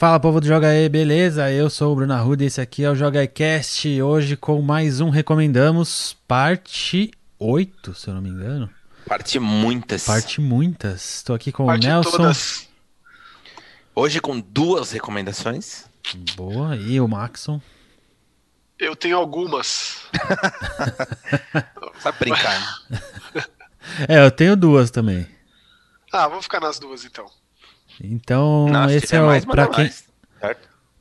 Fala povo do Joga aí, beleza? Eu sou o Bruno Arruda e esse aqui é o Joga Cast. Hoje com mais um Recomendamos, parte 8, se eu não me engano. Parte muitas. Parte muitas. Estou aqui com Parte o Nelson. todas. Hoje com duas recomendações. Boa, e o Maxon. Eu tenho algumas. Sabe brincar? né? É, eu tenho duas também. Ah, vamos ficar nas duas então. Então, se esse é o. manda quem,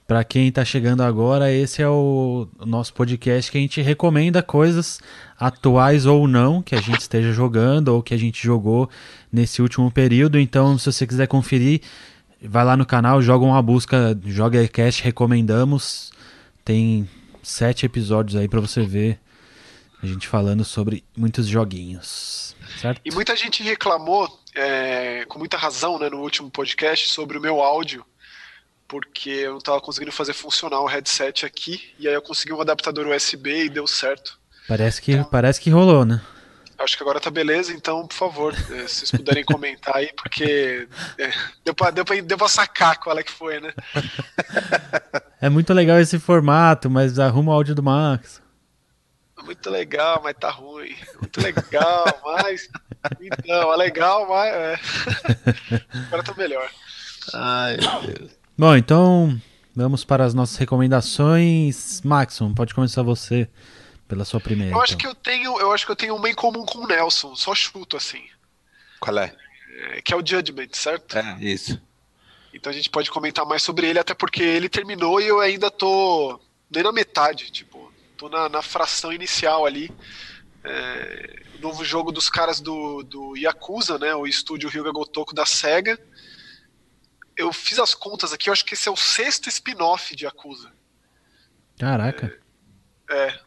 pra quem tá chegando agora, esse é o, nosso podcast que a gente recomenda coisas atuais ou não que a gente esteja jogando ou que a gente jogou nesse último período. Então, se você quiser conferir, vai lá no canal, joga uma busca, joga cast recomendamos. Tem sete episódios aí pra você ver a gente falando sobre muitos joguinhos, certo? E muita gente reclamou, é, com muita razão, né, no último podcast, sobre o meu áudio, porque eu não estava conseguindo fazer funcionar o headset aqui, e aí eu consegui um adaptador USB e deu certo. Parece que parece que rolou, né? Acho que agora tá beleza, então, por favor, é, se vocês puderem comentar aí, porque é, deu, pra, deu, pra, deu pra sacar qual é que foi, né? É muito legal esse formato, mas arruma o áudio do Max. Muito legal, mas tá ruim. Muito legal, mas. Então, é legal, mas. É. Agora tá melhor. Ai, meu Deus. Bom, então vamos para as nossas recomendações. Maxon, pode começar você pela sua primeira. Eu acho que então. eu tenho, eu acho que eu tenho uma em comum com o Nelson, só chuto assim, Qual é? é, que é o Judgment, certo? É, isso. Então a gente pode comentar mais sobre ele, até porque ele terminou e eu ainda tô nem na metade, tipo, tô na, na fração inicial ali. É, novo jogo dos caras do, do Yakuza, né? O estúdio Ryuga Gotoku da SEGA. Eu fiz as contas aqui, eu acho que esse é o sexto spin-off de Yakuza. Caraca. É.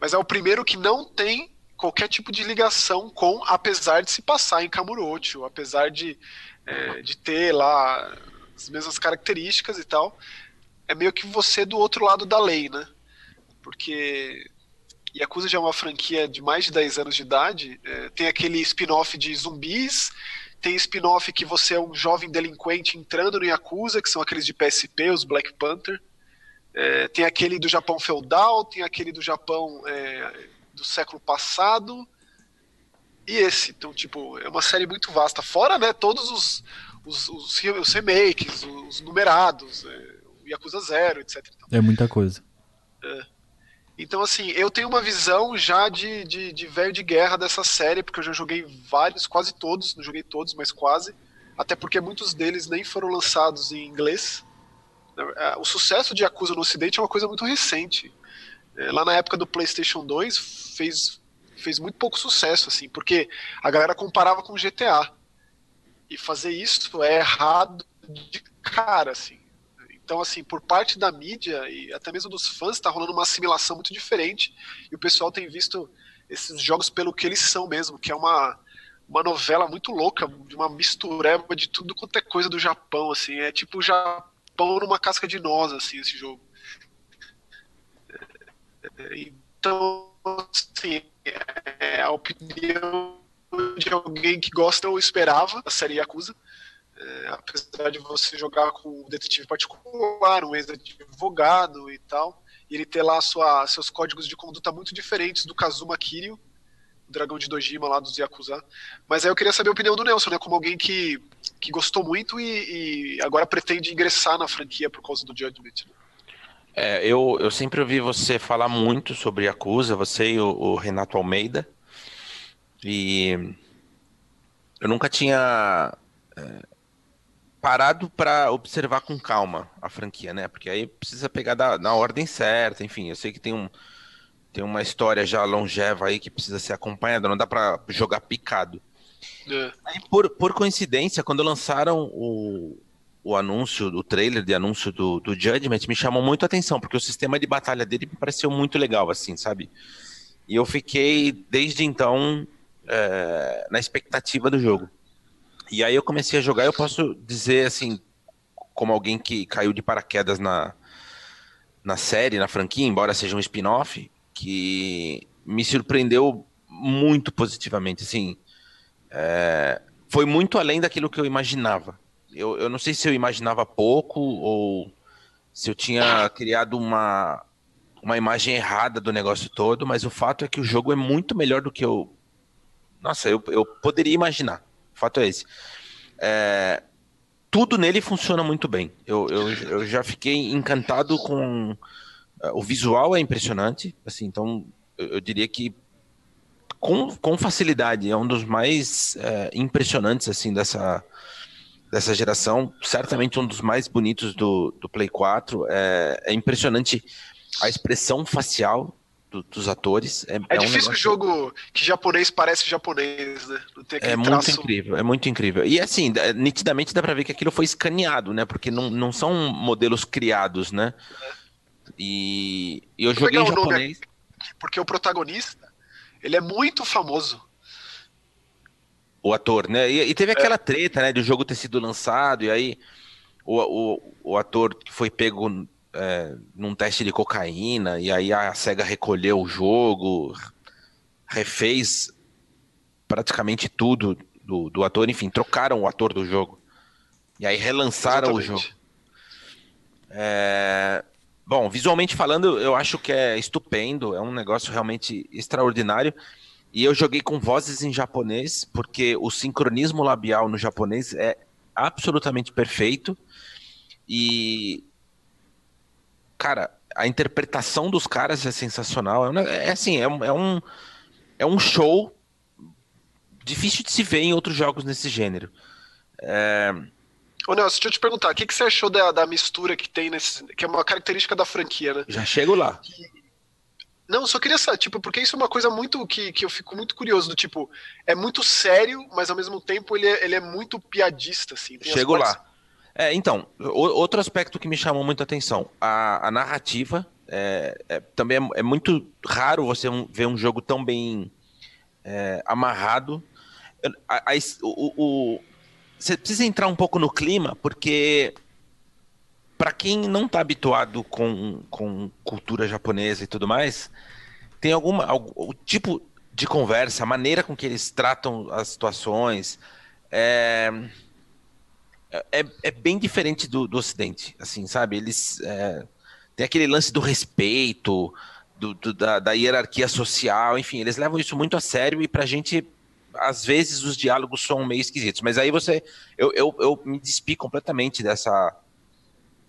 Mas é o primeiro que não tem qualquer tipo de ligação com, apesar de se passar em Kamurocho, apesar de, é, de ter lá as mesmas características e tal. É meio que você do outro lado da lei, né? Porque Yakuza já é uma franquia de mais de 10 anos de idade. é, tem aquele spin-off de zumbis, tem spin-off que você é um jovem delinquente entrando no Yakuza, que são aqueles de PSP, os Black Panther. É, tem aquele do Japão feudal, tem aquele do Japão é, do século passado. E esse, então, tipo, é uma série muito vasta. Fora, né, todos os, os, os, os remakes, os numerados, é, o Yakuza Zero, etc. É muita coisa. Então, assim, eu tenho uma visão já de, de, de velho de guerra dessa série, porque eu já joguei vários, quase todos, não joguei todos, mas quase. Até porque muitos deles nem foram lançados em inglês. É, O sucesso de Yakuza no Ocidente é uma coisa muito recente. É, Lá na época do PlayStation 2 fez, fez muito pouco sucesso, assim, porque a galera comparava com GTA. E fazer isso é errado de cara, assim. Então, assim, por parte da mídia e até mesmo dos fãs, está rolando uma assimilação muito diferente. E o pessoal tem visto esses jogos pelo que eles são mesmo, que é uma, uma novela muito louca, de uma mistureba de tudo quanto é coisa do Japão, assim. É tipo o Japão numa casca de noz, assim, esse jogo. É, Então, assim, é a opinião de alguém que gosta ou esperava da série Yakuza. É, apesar de você jogar com um detetive particular, um ex-advogado e tal, e ele ter lá sua, seus códigos de conduta muito diferentes do Kazuma Kiryu, o dragão de Dojima lá dos Yakuza. Mas aí eu queria saber a opinião do Nelson, né, como alguém que, que gostou muito e, e agora pretende ingressar na franquia por causa do Judgment. né? É, eu, eu sempre ouvi você falar muito sobre Yakuza, você e o, o Renato Almeida. E eu nunca tinha é, parado para observar com calma a franquia, né? Porque aí precisa pegar da, na ordem certa, enfim. Eu sei que tem um tem uma história já longeva aí que precisa ser acompanhada, não dá para jogar picado. É. Aí, por, por coincidência, quando lançaram o, o anúncio, o trailer de anúncio do, do Judgment, me chamou muito a atenção, porque o sistema de batalha dele me pareceu muito legal, assim, sabe? E eu fiquei, desde então, é, na expectativa do jogo. E aí eu comecei a jogar, eu posso dizer, assim, como alguém que caiu de paraquedas na, na série, na franquia, embora seja um spin-off, que me surpreendeu muito positivamente, assim, é, foi muito além daquilo que eu imaginava. eu, eu não sei se eu imaginava pouco ou se eu tinha criado uma, uma imagem errada do negócio todo, mas o fato é que o jogo é muito melhor do que eu. Nossa, eu, eu poderia imaginar. Fato é esse. É, tudo nele funciona muito bem. Eu, eu, eu já fiquei encantado com. É, o visual é impressionante, assim, então eu diria que com, com facilidade é um dos mais é, impressionantes assim dessa, dessa geração, certamente um dos mais bonitos do, do Play 4. É, é impressionante a expressão facial do, dos atores. É, é, é difícil um o jogo que japonês parece japonês, né? é muito traço... incrível, é muito incrível. E assim, é, nitidamente dá pra ver que aquilo foi escaneado, né? Porque não, não são modelos criados, né? E, e eu Vou joguei em japonês. Aqui, porque o protagonista, ele é muito famoso o ator, né? E, e teve é. aquela treta, né, do jogo ter sido lançado, e aí o, o, o ator foi pego é, num teste de cocaína, e aí a SEGA recolheu o jogo, refez praticamente tudo do, do ator, enfim, trocaram o ator do jogo. E aí relançaram Exatamente. o jogo. É... Bom, visualmente falando, eu acho que é estupendo, é um negócio realmente extraordinário. E eu joguei com vozes em japonês, porque o sincronismo labial no japonês é absolutamente perfeito. E. Cara, a interpretação dos caras é sensacional. É, é assim, é, é, um, é um show difícil de se ver em outros jogos nesse gênero. É... Ô Nelson, deixa eu te perguntar, o que, que você achou da, da mistura que tem nesse. que é uma característica da franquia, né? Já chego lá. Não, só queria saber, tipo, porque isso é uma coisa muito que, que eu fico muito curioso, do tipo, é muito sério, mas ao mesmo tempo ele é, ele é muito piadista, assim. Chego partes... lá. É, então, o, outro aspecto que me chamou muito a atenção, a, a narrativa, é, é, também é, é, muito raro você ver um jogo tão bem é, amarrado. A, a, o, o, você precisa entrar um pouco no clima, porque para quem não está habituado com, com cultura japonesa e tudo mais, tem alguma algum, o tipo de conversa, a maneira com que eles tratam as situações é, é, é bem diferente do, do Ocidente, assim, sabe? Eles é, aquele lance do respeito, do, do, da, da, hierarquia social, enfim, eles levam isso muito a sério e pra gente, às vezes, os diálogos são meio esquisitos. Mas aí você. Eu, eu, eu me despi completamente dessa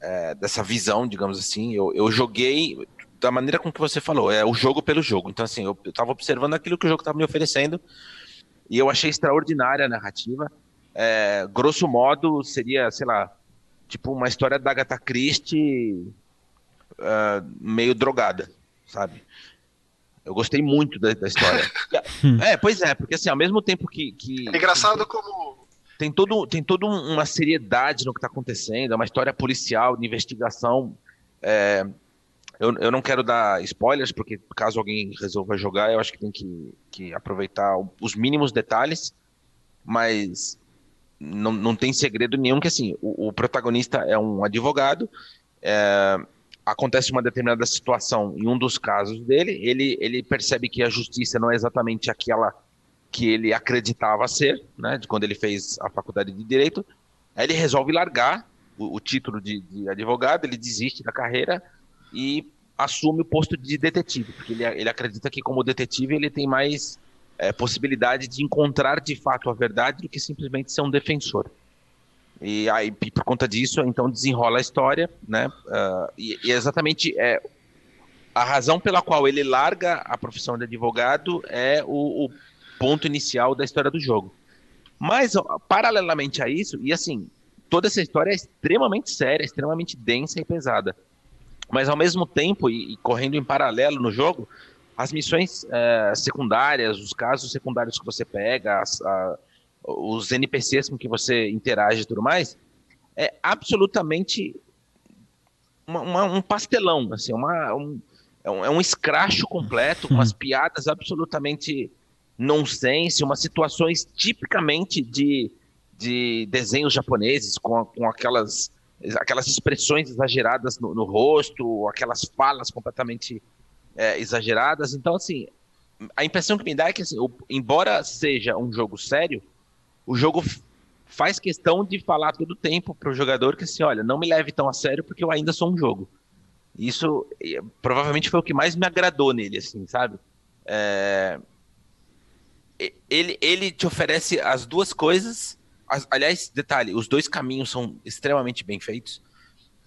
é, dessa visão, digamos assim. Eu, eu joguei da maneira com que você falou, é o jogo pelo jogo. Então, assim, eu, estava observando aquilo que o jogo estava me oferecendo e eu achei extraordinária a narrativa. É, grosso modo, seria, sei lá, tipo uma história da Agatha Christie uh, meio drogada, sabe? Eu gostei muito da, da história. é, pois é, porque assim, ao mesmo tempo que. que é engraçado como tem, todo, tem toda uma seriedade no que está acontecendo, é uma história policial, de investigação. É, eu, eu não quero dar spoilers, porque caso alguém resolva jogar, eu acho que tem que, que aproveitar os mínimos detalhes, mas não, não tem segredo nenhum que assim, o, o protagonista é um advogado, é, acontece uma determinada situação em um dos casos dele, ele, ele percebe que a justiça não é exatamente aquela que ele acreditava ser, né, de quando ele fez a faculdade de direito. Aí ele resolve largar o, o título de, de, advogado, ele desiste da carreira e assume o posto de detetive, porque ele, ele acredita que como detetive ele tem mais é, possibilidade de encontrar de fato a verdade do que simplesmente ser um defensor. E aí, por conta disso, então desenrola a história, né? Uh, e, e, exatamente é, a razão pela qual ele larga a profissão de advogado é o, o ponto inicial da história do jogo. Mas, paralelamente a isso, e assim, toda essa história é extremamente séria, extremamente densa e pesada. Mas, ao mesmo tempo, e, e correndo em paralelo no jogo, as missões é, secundárias, os casos secundários que você pega, as, a, os NPCs com que você interage e tudo mais, é absolutamente uma, uma, um pastelão, assim, uma, um, é um, é um escracho completo, com as piadas absolutamente nonsense, umas situações tipicamente de, de desenhos japoneses, com, com aquelas, aquelas expressões exageradas no, no rosto, aquelas falas completamente é, exageradas. Então, assim, a impressão que me dá é que, assim, o, embora seja um jogo sério, o jogo faz questão de falar todo o tempo pro jogador que assim, olha, não me leve tão a sério porque eu ainda sou um jogo. Isso provavelmente foi o que mais me agradou nele, assim, sabe? É... Ele, ele te oferece as duas coisas. As, aliás, detalhe, os dois caminhos são extremamente bem feitos.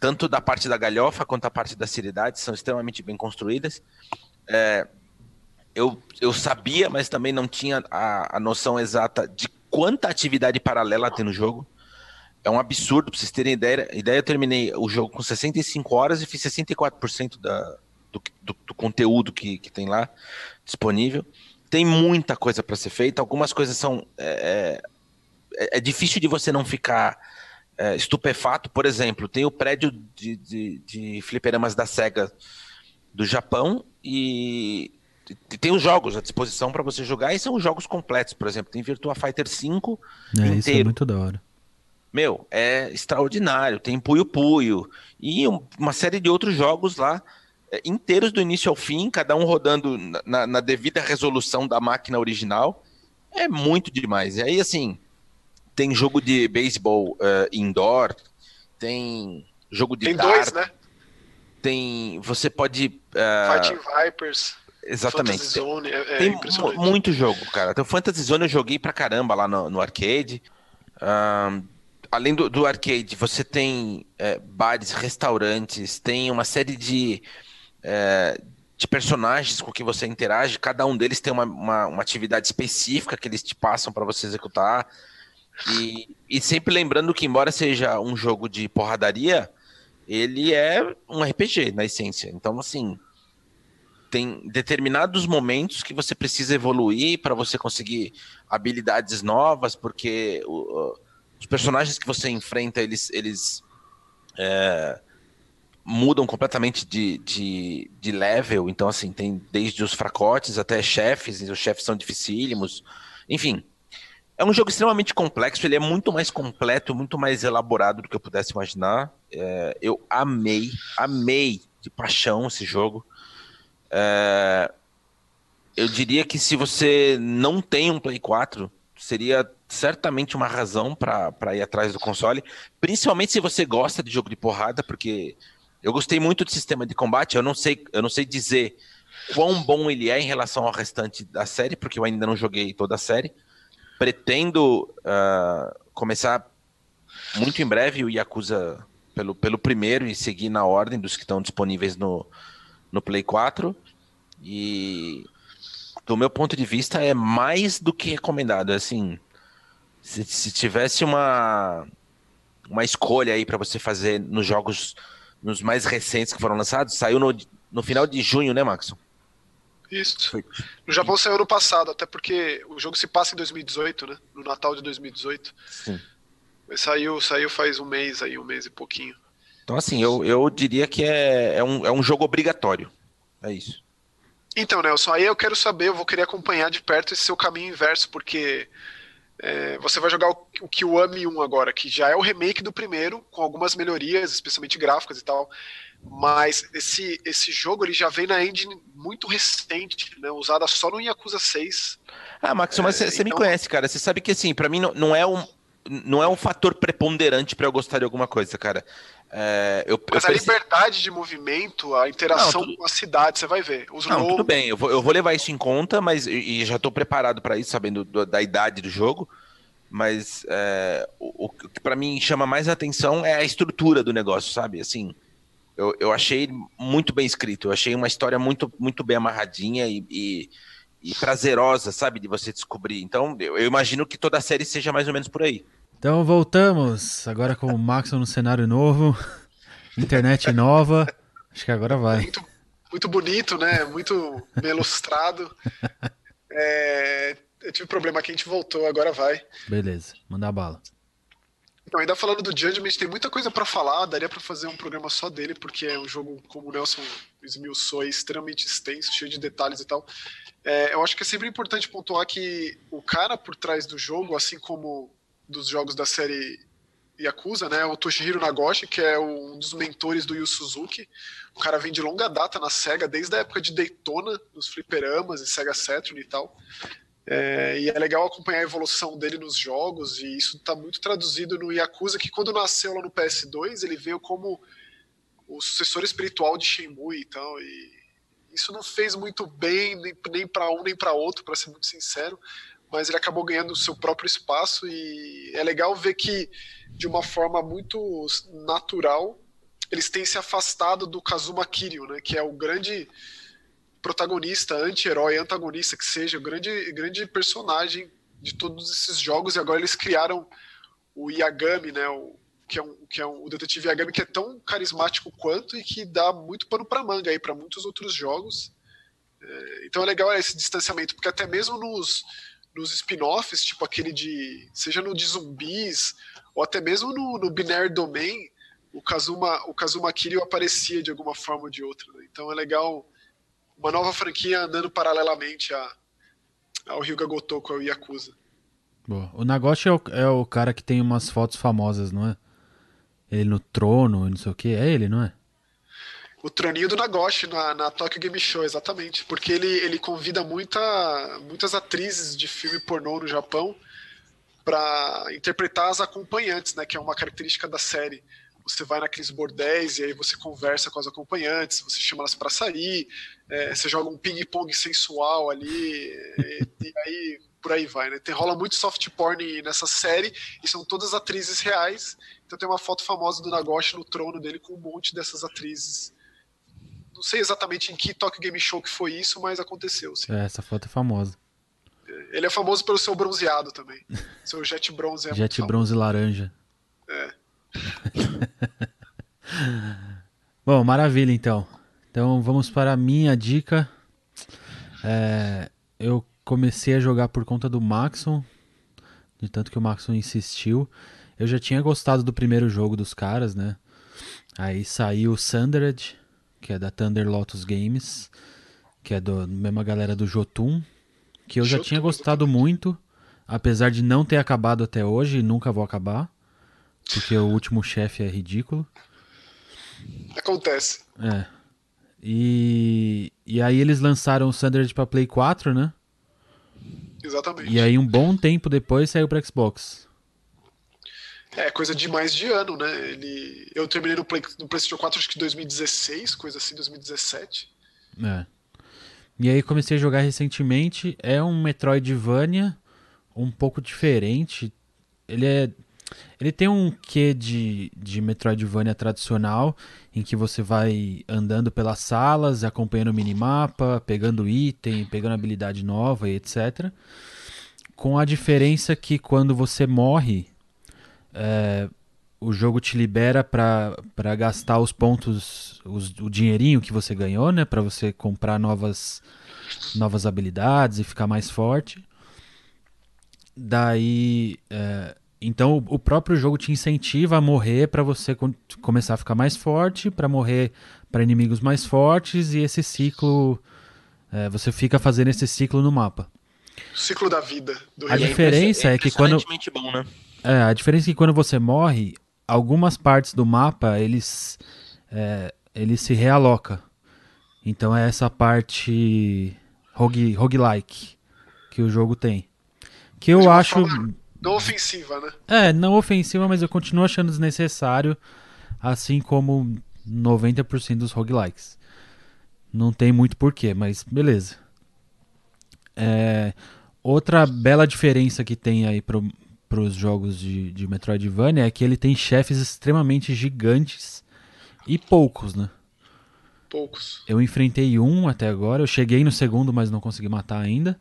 Tanto da parte da galhofa quanto da parte da seriedade são extremamente bem construídas. É, eu, eu sabia, mas também não tinha a, a noção exata de quanta atividade paralela tem no jogo. É um absurdo, pra vocês terem ideia. ideia eu terminei o jogo com 65 horas e fiz 64% da, do, do, do conteúdo que, que tem lá disponível. Tem muita coisa para ser feita, algumas coisas são. É, é, é, difícil de você não ficar é, estupefato. Por exemplo, tem o prédio de, de, de fliperamas da SEGA do Japão e tem os jogos à disposição para você jogar e são jogos completos, por exemplo, tem Virtua Fighter 5 é, inteiro. Isso é muito da hora. Meu, é extraordinário. Tem Puyo Puyo e uma série de outros jogos lá é, inteiros do início ao fim, cada um rodando na, na devida resolução da máquina original. É muito demais. E aí, assim, tem jogo de beisebol uh, indoor, tem jogo de Tem dart, dois, né? Tem. Você pode. Uh, Fighting Vipers. Exatamente. Fantasy Zone, é, é tem muito jogo, cara. Então, Fantasy Zone eu joguei pra caramba lá no, no arcade. Além do, do, arcade, você tem é, bares, restaurantes, tem uma série de, é, de personagens com que você interage. Cada um deles tem uma, uma, uma atividade específica que eles te passam para você executar. E, e sempre lembrando que, embora seja um jogo de porradaria, ele é um RPG na essência. Então, assim, tem determinados momentos que você precisa evoluir para você conseguir habilidades novas, porque o, os personagens que você enfrenta, eles, eles é, mudam completamente de, de, de, level. Então, assim, tem desde os fracotes até chefes, e os chefes são dificílimos. Enfim, é um jogo extremamente complexo, ele é muito mais completo, muito mais elaborado do que eu pudesse imaginar. É, eu amei, amei de paixão esse jogo. É, eu diria que se você não tem um Play 4, seria certamente uma razão para ir atrás do console, principalmente se você gosta de jogo de porrada, porque eu gostei muito do sistema de combate, eu não sei, eu não sei dizer quão bom ele é em relação ao restante da série, porque eu ainda não joguei toda a série. Pretendo uh, começar muito em breve o Yakuza pelo, pelo primeiro e seguir na ordem dos que estão disponíveis no, no Play 4. E do meu ponto de vista é mais do que recomendado. Assim, se, se tivesse uma uma escolha aí para você fazer nos jogos nos mais recentes que foram lançados, saiu no, no final de junho, né, Maxon? Isso. No Japão saiu ano passado, até porque o jogo se passa em 2018, né? No Natal de 2018. Sim. Mas saiu, saiu faz um mês aí, um mês e pouquinho. Então, assim, eu, eu diria que é, é, um, é um jogo obrigatório. É isso. Então, Nelson, aí eu quero saber, eu vou querer acompanhar de perto esse seu caminho inverso, porque é, você vai jogar o, o Kiwami 1 agora, que já é o remake do primeiro, com algumas melhorias, especialmente gráficas e tal. Mas esse, esse jogo ele já vem na engine muito recente, né, usada só no Yakuza 6. Ah, Max, mas você é, então... me conhece, cara. Você sabe que assim, para mim não, não é um não é um fator preponderante para eu gostar de alguma coisa, cara. É, eu, Mas eu a liberdade de movimento, a interação não, tudo... com a cidade, você vai ver. Os não, tudo bem, eu vou, eu vou levar isso em conta, mas e já estou preparado para isso, sabendo do, da idade do jogo. Mas é, o, o, que para mim chama mais atenção é a estrutura do negócio, sabe? Assim, eu, eu achei muito bem escrito, eu achei uma história muito, muito bem amarradinha e, e, e prazerosa, sabe? De você descobrir. Então, eu, eu imagino que toda a série seja mais ou menos por aí. Então voltamos, agora com o Max no cenário novo, internet nova, acho que agora vai. Muito, muito bonito, né? Muito bem ilustrado. É, eu tive problema aqui, a gente voltou, agora vai. Beleza, manda bala. Então, ainda falando do Judgment, tem muita coisa para falar, daria para fazer um programa só dele, porque é um jogo, como o Nelson esmiuçou, é extremamente extenso, cheio de detalhes e tal. É, eu acho que é sempre importante pontuar que o cara por trás do jogo, assim como dos jogos da série Yakuza, né? O Toshihiro Nagoshi, que é um dos mentores do Yu Suzuki. O cara vem de longa data na SEGA, desde a época de Daytona, nos fliperamas e Sega Saturn e tal. É, e é legal acompanhar a evolução dele nos jogos, e isso está muito traduzido no Yakuza, que quando nasceu lá no PS2, ele veio como o sucessor espiritual de Shenmue e tal, e isso não fez muito bem nem, nem para um nem para outro, para ser muito sincero, mas ele acabou ganhando o seu próprio espaço e é legal ver que de uma forma muito natural eles têm se afastado do Kazuma Kiryu, né, que é o grande protagonista, anti-herói, antagonista que seja, o grande, grande personagem de todos esses jogos, e agora eles criaram o Yagami, né, o, que é, um, que é um, o detetive Yagami que é tão carismático quanto e que dá muito pano para manga aí para muitos outros jogos. É, então é legal esse distanciamento, porque até mesmo nos, nos spin-offs, tipo aquele de. seja no de zumbis, ou até mesmo no, no Binary Domain, o Kazuma, o Kazuma Kiryu aparecia de alguma forma ou de outra. Né? Então é legal uma nova franquia andando paralelamente a, ao Ryuga Gotoku, ao Yakuza. Boa. O Nagoshi é o, é o cara que tem umas fotos famosas, não é? Ele no trono, não sei o que. É ele, não é? O troninho do Nagoshi na, na Tokyo Game Show, exatamente. Porque ele, ele convida muita, muitas atrizes de filme pornô no Japão para interpretar as acompanhantes, né? Que é uma característica da série você vai naqueles bordéis e aí você conversa com as acompanhantes, você chama elas para sair, é, você joga um ping-pong sensual ali, e, e, aí por aí vai, né? Tem, rola muito soft porn nessa série e são todas atrizes reais. Então tem uma foto famosa do Nagoshi no trono dele com um monte dessas atrizes. Não sei exatamente em que Tokyo Game Show que foi isso, mas aconteceu. Sim. É, essa foto é famosa. Ele é famoso pelo seu bronzeado também. seu jet bronze é Jet bronze laranja. É. Bom, maravilha então. Então vamos para a minha dica. É, eu comecei a jogar por conta do Maxon, de tanto que o Maxon insistiu. Eu já tinha gostado do primeiro jogo dos caras, né? Aí saiu o Sundered, que é da Thunder Lotus Games, que é da mesma galera do Jotun, que eu já tinha gostado muito, apesar de não ter acabado até hoje e nunca vou acabar. Porque o último chefe é ridículo. Acontece. É. E, e aí eles lançaram o Sundered pra Play 4, né? Exatamente. E aí um bom tempo depois saiu pra Xbox. É, coisa de mais de ano, né? Ele... Eu terminei no, Play... no PlayStation 4 acho que 2016, coisa assim, 2017. É. E aí comecei a jogar recentemente. É um Metroidvania um pouco diferente. Ele é ele tem um quê de, de Metroidvania tradicional, em que você vai andando pelas salas, acompanhando o minimapa, pegando item, pegando habilidade nova e etc. Com a diferença que quando você morre, é, o jogo te libera para gastar os pontos, os, o dinheirinho que você ganhou, né? Para você comprar novas, novas habilidades e ficar mais forte. Daí. É, então o próprio jogo te incentiva a morrer para você começar a ficar mais forte, para morrer para inimigos mais fortes e esse ciclo é, você fica fazendo esse ciclo no mapa. O ciclo da vida. a diferença é, é que quando bom, né? é, a diferença é que quando você morre, algumas partes do mapa eles é, ele se realoca. Então é essa parte rogue, roguelike que o jogo tem. Que eu acho forma não ofensiva, né? É, não ofensiva, mas eu continuo achando desnecessário, assim como 90% dos roguelikes. Não tem muito porquê, mas beleza. É, outra bela diferença que tem aí para os jogos de, de Metroidvania é que ele tem chefes extremamente gigantes e poucos, né? Poucos. Eu enfrentei um até agora, eu cheguei no segundo, mas não consegui matar ainda.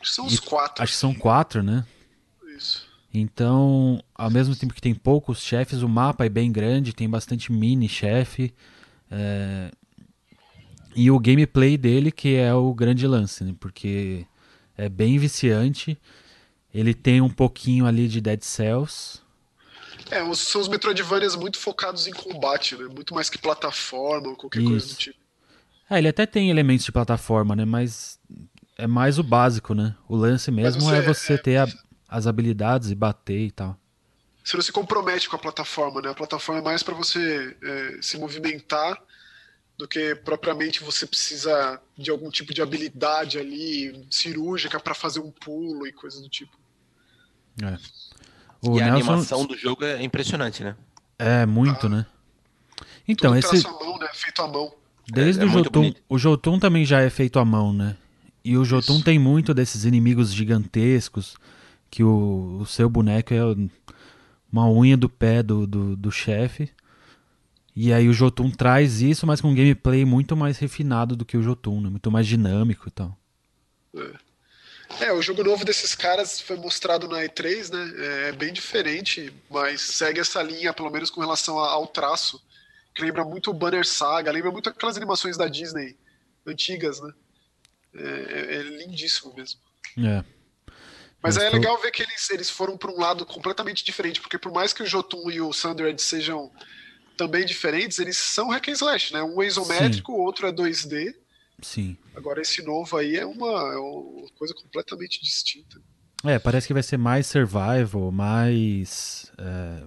Acho que são uns quatro. Acho que são quatro, né? Isso. Então, ao mesmo tempo que tem poucos chefes, o mapa é bem grande, tem bastante mini chefe. É... E o gameplay dele que é o grande lance, né? Porque é bem viciante. Ele tem um pouquinho ali de Dead Cells. É, são os Metroidvanias muito focados em combate, né? Muito mais que plataforma ou qualquer Isso. coisa do tipo. É, ele até tem elementos de plataforma, né? Mas é mais o básico, né? O lance mesmo você, é você é, ter a, as habilidades e bater e tal. Você não se compromete com a plataforma, né? A plataforma é mais para você é, se movimentar do que propriamente você precisa de algum tipo de habilidade ali cirúrgica para fazer um pulo e coisas do tipo. É. O e Nelson... a animação do jogo é impressionante, né? É, muito, ah, né? Então, esse. Mão, né? Feito à mão. Desde é, o é Jotun. O Jotun também já é feito à mão, né? E o Jotun Isso. tem muito desses inimigos gigantescos que o, o seu boneco é uma unha do pé do, do, do chefe. E aí o Jotun traz isso, mas com um gameplay muito mais refinado do que o Jotun, né? muito mais dinâmico e tal. É. é. o jogo novo desses caras foi mostrado na E3, né? É bem diferente, mas segue essa linha, pelo menos com relação ao traço, que lembra muito o Banner Saga, lembra muito aquelas animações da Disney antigas, né? É, é, é lindíssimo mesmo. É. Mas, é legal ver que eles, eles foram para um lado completamente diferente, porque por mais que o Jotun e o Sundered sejam também diferentes, eles são hack and slash, né? Um é isométrico, o outro é 2D. Sim. Agora esse novo aí é uma, é uma coisa completamente distinta. É, parece que vai ser mais survival, mais. É,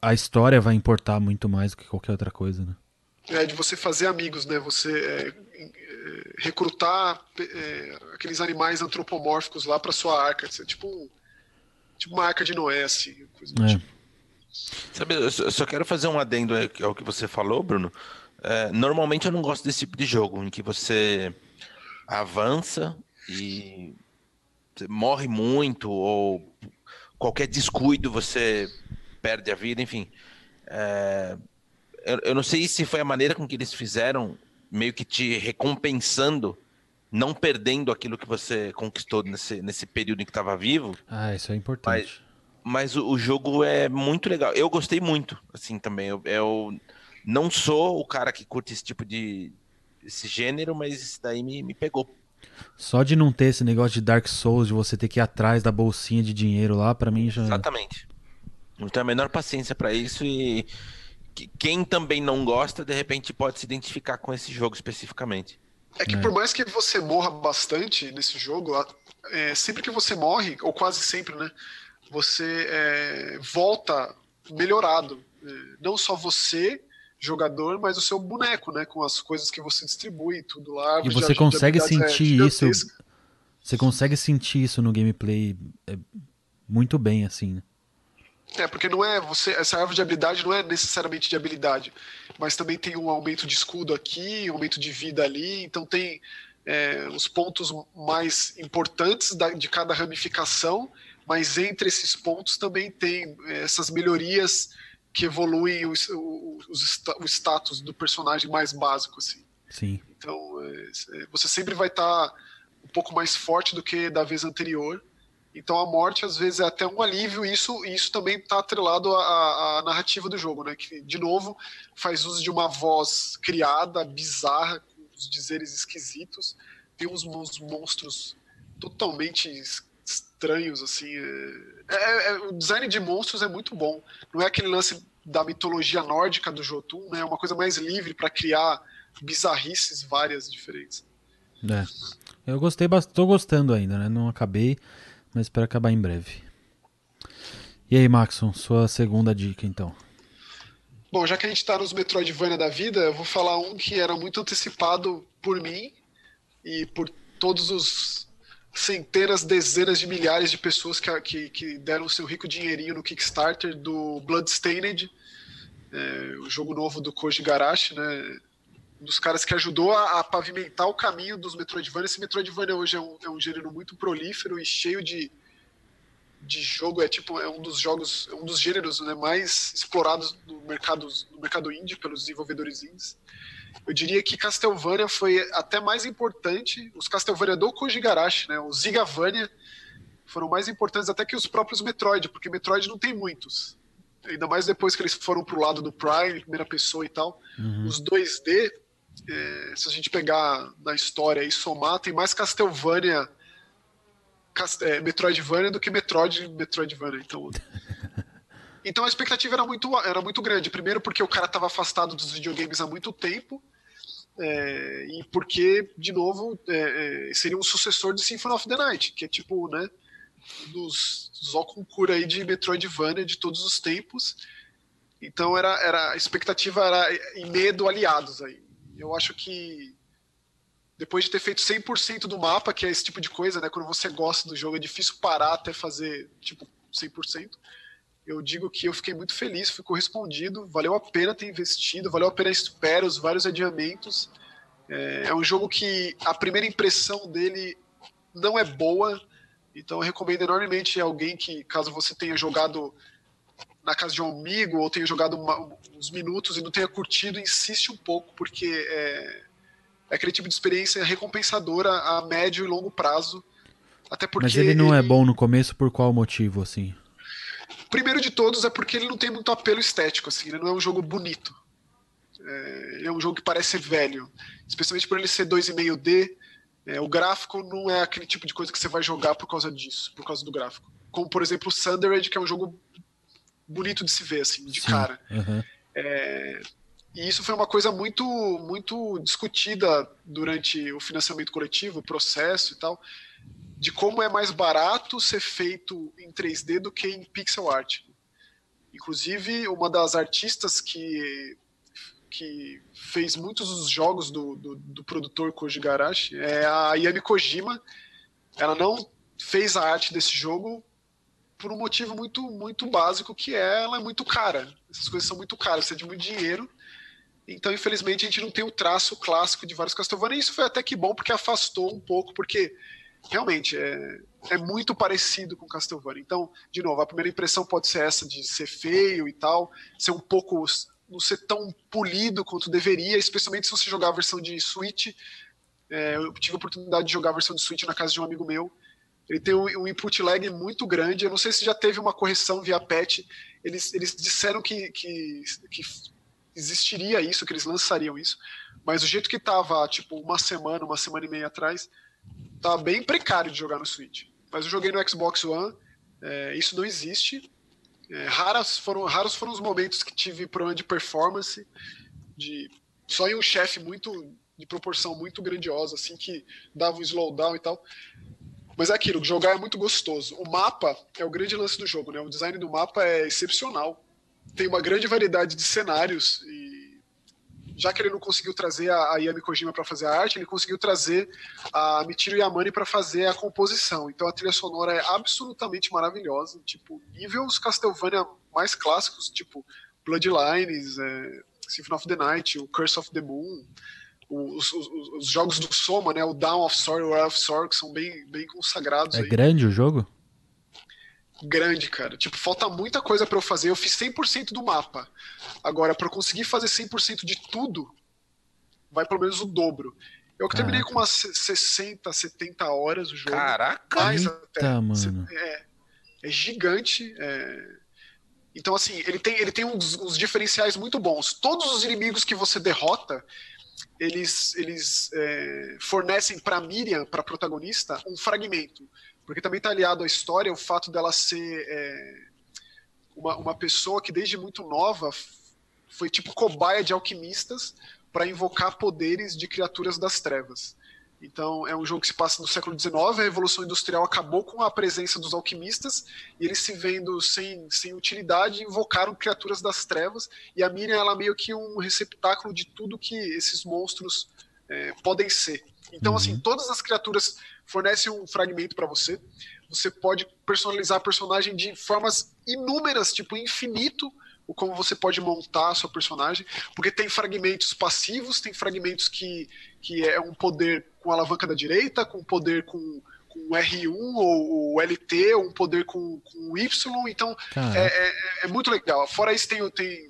a história vai importar muito mais do que qualquer outra coisa, né? É, de você fazer amigos, né? Você é, recrutar é, aqueles animais antropomórficos lá para sua arca. Tipo, tipo uma arca de Noé, assim, coisa é. tipo. Sabe, eu só quero fazer um adendo ao que você falou, Bruno. É, normalmente eu não gosto desse tipo de jogo, em que você avança e morre muito, ou qualquer descuido você perde a vida, enfim. É, eu, eu não sei se foi a maneira com que eles fizeram, meio que te recompensando não perdendo aquilo que você conquistou nesse, nesse período em que estava vivo. Ah, isso é importante. Mas, mas o, o, jogo é muito legal. Eu gostei muito, assim, também. Eu, eu, não sou o cara que curte esse tipo de esse gênero, mas isso daí me, me pegou. Só de não ter esse negócio de Dark Souls, de você ter que ir atrás da bolsinha de dinheiro lá, para mim já. Exatamente. Não tenho a menor paciência para isso e quem também não gosta, de repente pode se identificar com esse jogo especificamente. É que é. por mais que você morra bastante nesse jogo, é, sempre que você morre, ou quase sempre, né? você é, volta melhorado. É, não só você, jogador, mas o seu boneco, né? Com as coisas que você distribui, tudo lá. E você consegue sentir é isso. Você consegue sentir isso no gameplay é, muito bem, assim. Né? É, porque não é você. Essa árvore de habilidade não é necessariamente de habilidade, mas também tem um aumento de escudo aqui, um aumento de vida ali, então tem é, os pontos mais importantes da, de cada ramificação mas entre esses pontos também tem é, essas melhorias que evoluem o, o, o status do personagem mais básico, assim. Sim. Então, é, é, você sempre vai estar tá um pouco mais forte do que da vez anterior. Então, a morte, às vezes, é até um alívio, e isso, isso também está atrelado à, à, narrativa do jogo, né? Que, de novo, faz uso de uma voz criada, bizarra, com os dizeres esquisitos. Tem uns, uns monstros totalmente estranhos, assim. É, é, é, o design de monstros é muito bom. Não é aquele lance da mitologia nórdica do Jotun, né? É uma coisa mais livre para criar bizarrices várias diferentes. É. Eu gostei bastante, gostando ainda, né? Não acabei, mas espero acabar em breve. E aí, Maxon, sua segunda dica, então. Bom, já que a gente tá nos Metroidvania da vida, eu vou falar um que era muito antecipado por mim e por todos os centenas, dezenas de milhares de pessoas que, que, que deram seu rico dinheirinho no Kickstarter do Bloodstained, é, o jogo novo do Koji Garashi, né? Um dos caras que ajudou a, a, pavimentar o caminho dos Metroidvania. Esse Metroidvania hoje é um, é um gênero muito prolífero e cheio de, de jogo. É tipo é um dos jogos, é um dos gêneros né, mais explorados no mercado, no mercado indie pelos desenvolvedores indies. Eu diria que Castlevania foi até mais importante, os Castlevania do Koji Garashi, né, os Zigavania, foram mais importantes até que os próprios Metroid, porque Metroid não tem muitos. Ainda mais depois que eles foram pro lado do Prime, primeira pessoa e tal. Uhum. Os 2D, é, se a gente pegar na história e somar, tem mais Castlevania, Cast é, Metroidvania do que Metroid Metroidvania. Então, então a expectativa era muito, era muito grande. Primeiro porque o cara estava afastado dos videogames há muito tempo. É, e porque, de novo, é, é, seria um sucessor de Symphony of the Night, que é tipo, né, dos, dos Okunkura aí de Metroidvania de todos os tempos. Então era, era a expectativa era em medo aliados aí. Eu acho que depois de ter feito 100% do mapa, que é esse tipo de coisa, né? Quando você gosta do jogo, é difícil parar até fazer, tipo, 100%. Eu digo que eu fiquei muito feliz, fui correspondido, valeu a pena ter investido, valeu a pena esperar os vários adiamentos. É, é um jogo que a primeira impressão dele não é boa, então eu recomendo enormemente alguém que, caso você tenha jogado na casa de um amigo ou tenha jogado uma, uns minutos e não tenha curtido, insiste um pouco, porque é, é aquele tipo de experiência recompensadora a médio e longo prazo. Até porque Mas ele não é ele... é bom no começo por qual motivo, assim? Primeiro de todos é porque ele não tem muito apelo estético, assim, ele não é um jogo bonito. É, ele é um jogo que parece velho, especialmente por ele ser 2,5D. É, o gráfico não é aquele tipo de coisa que você vai jogar por causa disso, por causa do gráfico. Como, por exemplo, o Sundered, que é um jogo bonito de se ver, assim, de Sim. cara. Uhum. É, e isso foi uma coisa muito, muito discutida durante o financiamento coletivo, o processo e tal, de como é mais barato ser feito em 3D do que em pixel art. Inclusive, uma das artistas que, que fez muitos dos jogos do, do, do produtor Koji Garashi é a Yami Kojima. Ela não fez a arte desse jogo por um motivo muito muito básico que é ela é muito cara. Essas coisas são muito caras, você tem muito dinheiro então, infelizmente, a gente não tem o traço clássico de vários Castlevania, e isso foi até que bom, porque afastou um pouco, porque realmente é, é muito parecido com Castlevania. Então, de novo, a primeira impressão pode ser essa de ser feio e tal, ser um pouco. não ser tão polido quanto deveria, especialmente se você jogar a versão de Switch. É, eu tive a oportunidade de jogar a versão de Switch na casa de um amigo meu. Ele tem um, input lag muito grande. Eu não sei se já teve uma correção via patch. Eles, eles disseram que, que, que existiria isso, que eles lançariam isso. Mas o jeito que tava, tipo, uma semana, uma semana e meia atrás, tá bem precário de jogar no Switch. Mas eu joguei no Xbox One, é, isso não existe. É, raras foram, raros foram os momentos que tive problema de performance, de só em um chefe muito de proporção muito grandiosa, assim, que dava um slowdown e tal. Mas é aquilo, jogar é muito gostoso. O mapa é o grande lance do jogo, né? O design do mapa é excepcional tem uma grande variedade de cenários e já que ele não conseguiu trazer a, Yami Kojima para fazer a arte, ele conseguiu trazer a Michiru Yamane para fazer a composição. Então a trilha sonora é absolutamente maravilhosa, tipo nível os Castlevania mais clássicos, tipo Bloodlines, é, Symphony of the Night, o Curse of the Moon, os, os, os, jogos do Soma, né, o Down of Sorrow, o of Sorrow, que são bem, bem consagrados. É aí. grande o jogo? grande, cara. Tipo, falta muita coisa para eu fazer. Eu fiz 100% do mapa. Agora, para eu conseguir fazer 100% de tudo, vai pelo menos o dobro. Eu que terminei com umas 60, 70 horas o jogo. Caraca! Mais Eita, até. Mano. É, é gigante. É... Então, assim, ele tem, ele tem uns, uns, diferenciais muito bons. Todos os inimigos que você derrota, eles, eles é, fornecem para Miriam, para protagonista, um fragmento. Porque também está aliado à história o fato dela ser é, uma, uma pessoa que desde muito nova foi tipo cobaia de alquimistas para invocar poderes de criaturas das trevas. Então é um jogo que se passa no século XIX, a Revolução Industrial acabou com a presença dos alquimistas, e eles se vendo sem, sem utilidade, invocaram criaturas das trevas, e a Miriam ela é meio que um receptáculo de tudo que esses monstros é, podem ser. Então, assim, uhum. assim, todas as criaturas fornecem um fragmento para você. Você pode personalizar a personagem de formas inúmeras, tipo infinito, o como você pode montar a sua personagem, porque tem fragmentos passivos, tem fragmentos que, que é um poder com alavanca da direita, com poder com, com R1 ou, ou LT, ou um poder com, com Y, então é, é, é, muito legal. Fora isso, tem, tem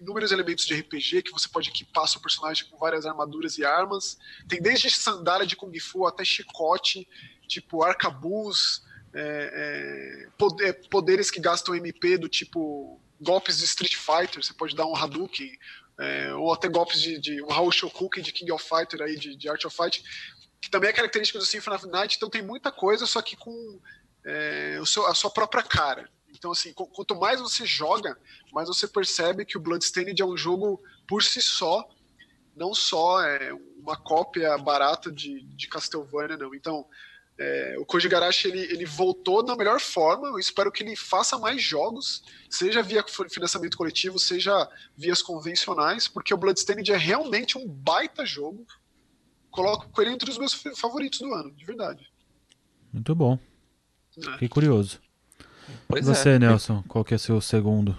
inúmeros elementos de RPG que você pode equipar seu personagem com várias armaduras e armas. Tem desde sandália de Kung Fu até chicote, tipo arcabuz, é, é, poderes que gastam MP do tipo golpes de Street Fighter, você pode dar um Hadouken, é, ou até golpes de, de um Raul Shokuken de King of Fighter aí, de, de Art of Fight, que também é característica do Symphony of Night, então tem muita coisa, só que com é, o seu, a sua própria cara. Então, assim, quanto mais você joga, mais você percebe que o Bloodstained é um jogo por si só, não só é uma cópia barata de, de Castlevania, não. Então, É, o Koji Garashi ele, ele voltou na melhor forma. Eu espero que ele faça mais jogos, seja via financiamento coletivo, seja vias convencionais, porque o Bloodstained é realmente um baita jogo. Coloco ele entre os meus favoritos do ano, de verdade. Muito bom. É. Fiquei curioso. Pois e você, é. Nelson, qual que é seu segundo?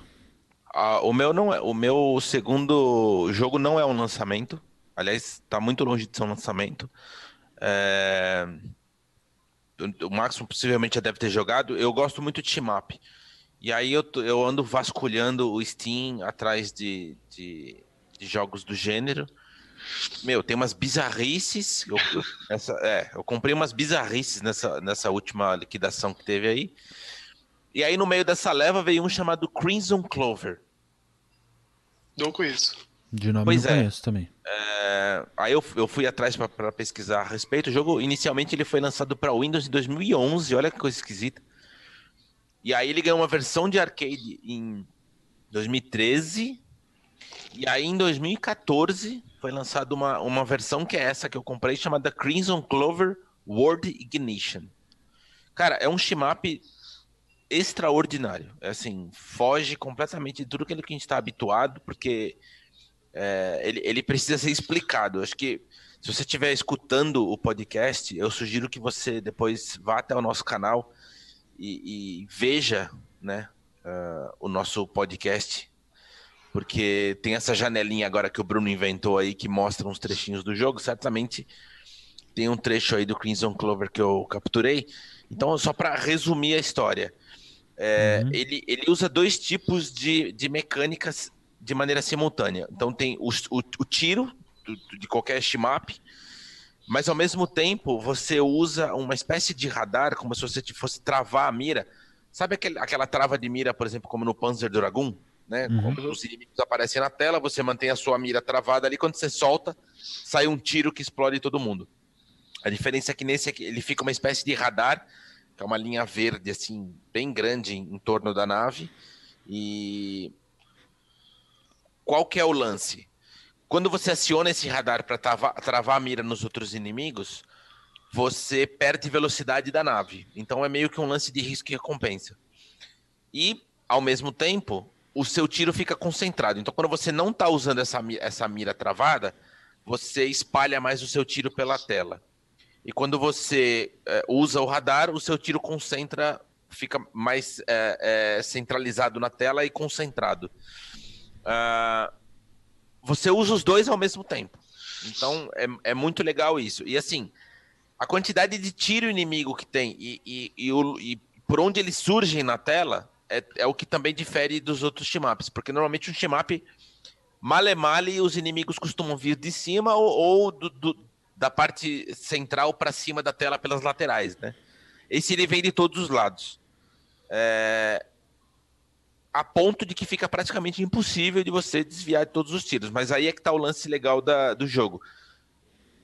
Ah, o meu não é. O meu segundo jogo não é um lançamento. Aliás, está muito longe de ser um lançamento. É o Maxon possivelmente já deve ter jogado. Eu gosto muito de team up. E aí eu, eu ando vasculhando o Steam atrás de, de, de jogos do gênero. Meu, tem umas bizarrices. Eu, essa, é, eu comprei umas bizarrices nessa, nessa última liquidação que teve aí. E aí no meio dessa leva veio um chamado Crimson Clover. Não conheço. De nome pois não é. conheço também. É, aí eu, eu fui atrás para pesquisar a respeito. O jogo, inicialmente, ele foi lançado para Windows em 2011. Olha que coisa esquisita. E aí ele ganhou uma versão de arcade em 2013. E aí em 2014 foi lançada uma, uma versão que é essa que eu comprei, chamada Crimson Clover World Ignition. Cara, é um shmup extraordinário. É assim, foge completamente de tudo aquilo que a gente está habituado, porque é, ele, ele precisa ser explicado. acho que se você estiver escutando o podcast, eu sugiro que você depois vá até o nosso canal e, e veja né, uh, o nosso podcast, porque tem essa janelinha agora que o Bruno inventou aí que mostra uns trechinhos do jogo. Certamente tem um trecho aí do Crimson Clover que eu capturei. Então, só para resumir a história, é, uhum. ele, ele usa dois tipos de, de mecânicas de maneira simultânea. Então tem o, o, o tiro do, de qualquer shmup, mas ao mesmo tempo você usa uma espécie de radar, como se você fosse travar a mira. Sabe aquele, aquela trava de mira, por exemplo, como no Panzer Dragoon? Né? Uhum. Os inimigos aparecem na tela, você mantém a sua mira travada ali, quando você solta, sai um tiro que explode todo mundo. A diferença é que nesse aqui, ele fica uma espécie de radar, que é uma linha verde, assim, bem grande em, em torno da nave, e qual que é o lance? Quando você aciona esse radar para travar, a mira nos outros inimigos, você perde velocidade da nave. Então é meio que um lance de risco e recompensa. E, ao mesmo tempo, o seu tiro fica concentrado. Então, quando você não está usando essa, essa mira travada, você espalha mais o seu tiro pela tela. E quando você é, usa o radar, o seu tiro concentra, fica mais é, é, centralizado na tela e concentrado. Uh, você usa os dois ao mesmo tempo. Então é, é muito legal isso. E assim, a quantidade de tiro inimigo que tem e, e, e, o, e por onde eles surgem na tela é, é, o que também difere dos outros team-ups. Porque normalmente um team-up, male male, os inimigos costumam vir de cima ou, ou do, do, da parte central para cima da tela pelas laterais, né? Esse ele vem de todos os lados. É, a ponto de que fica praticamente impossível de você desviar de todos os tiros. Mas aí é que está o lance legal da, do jogo.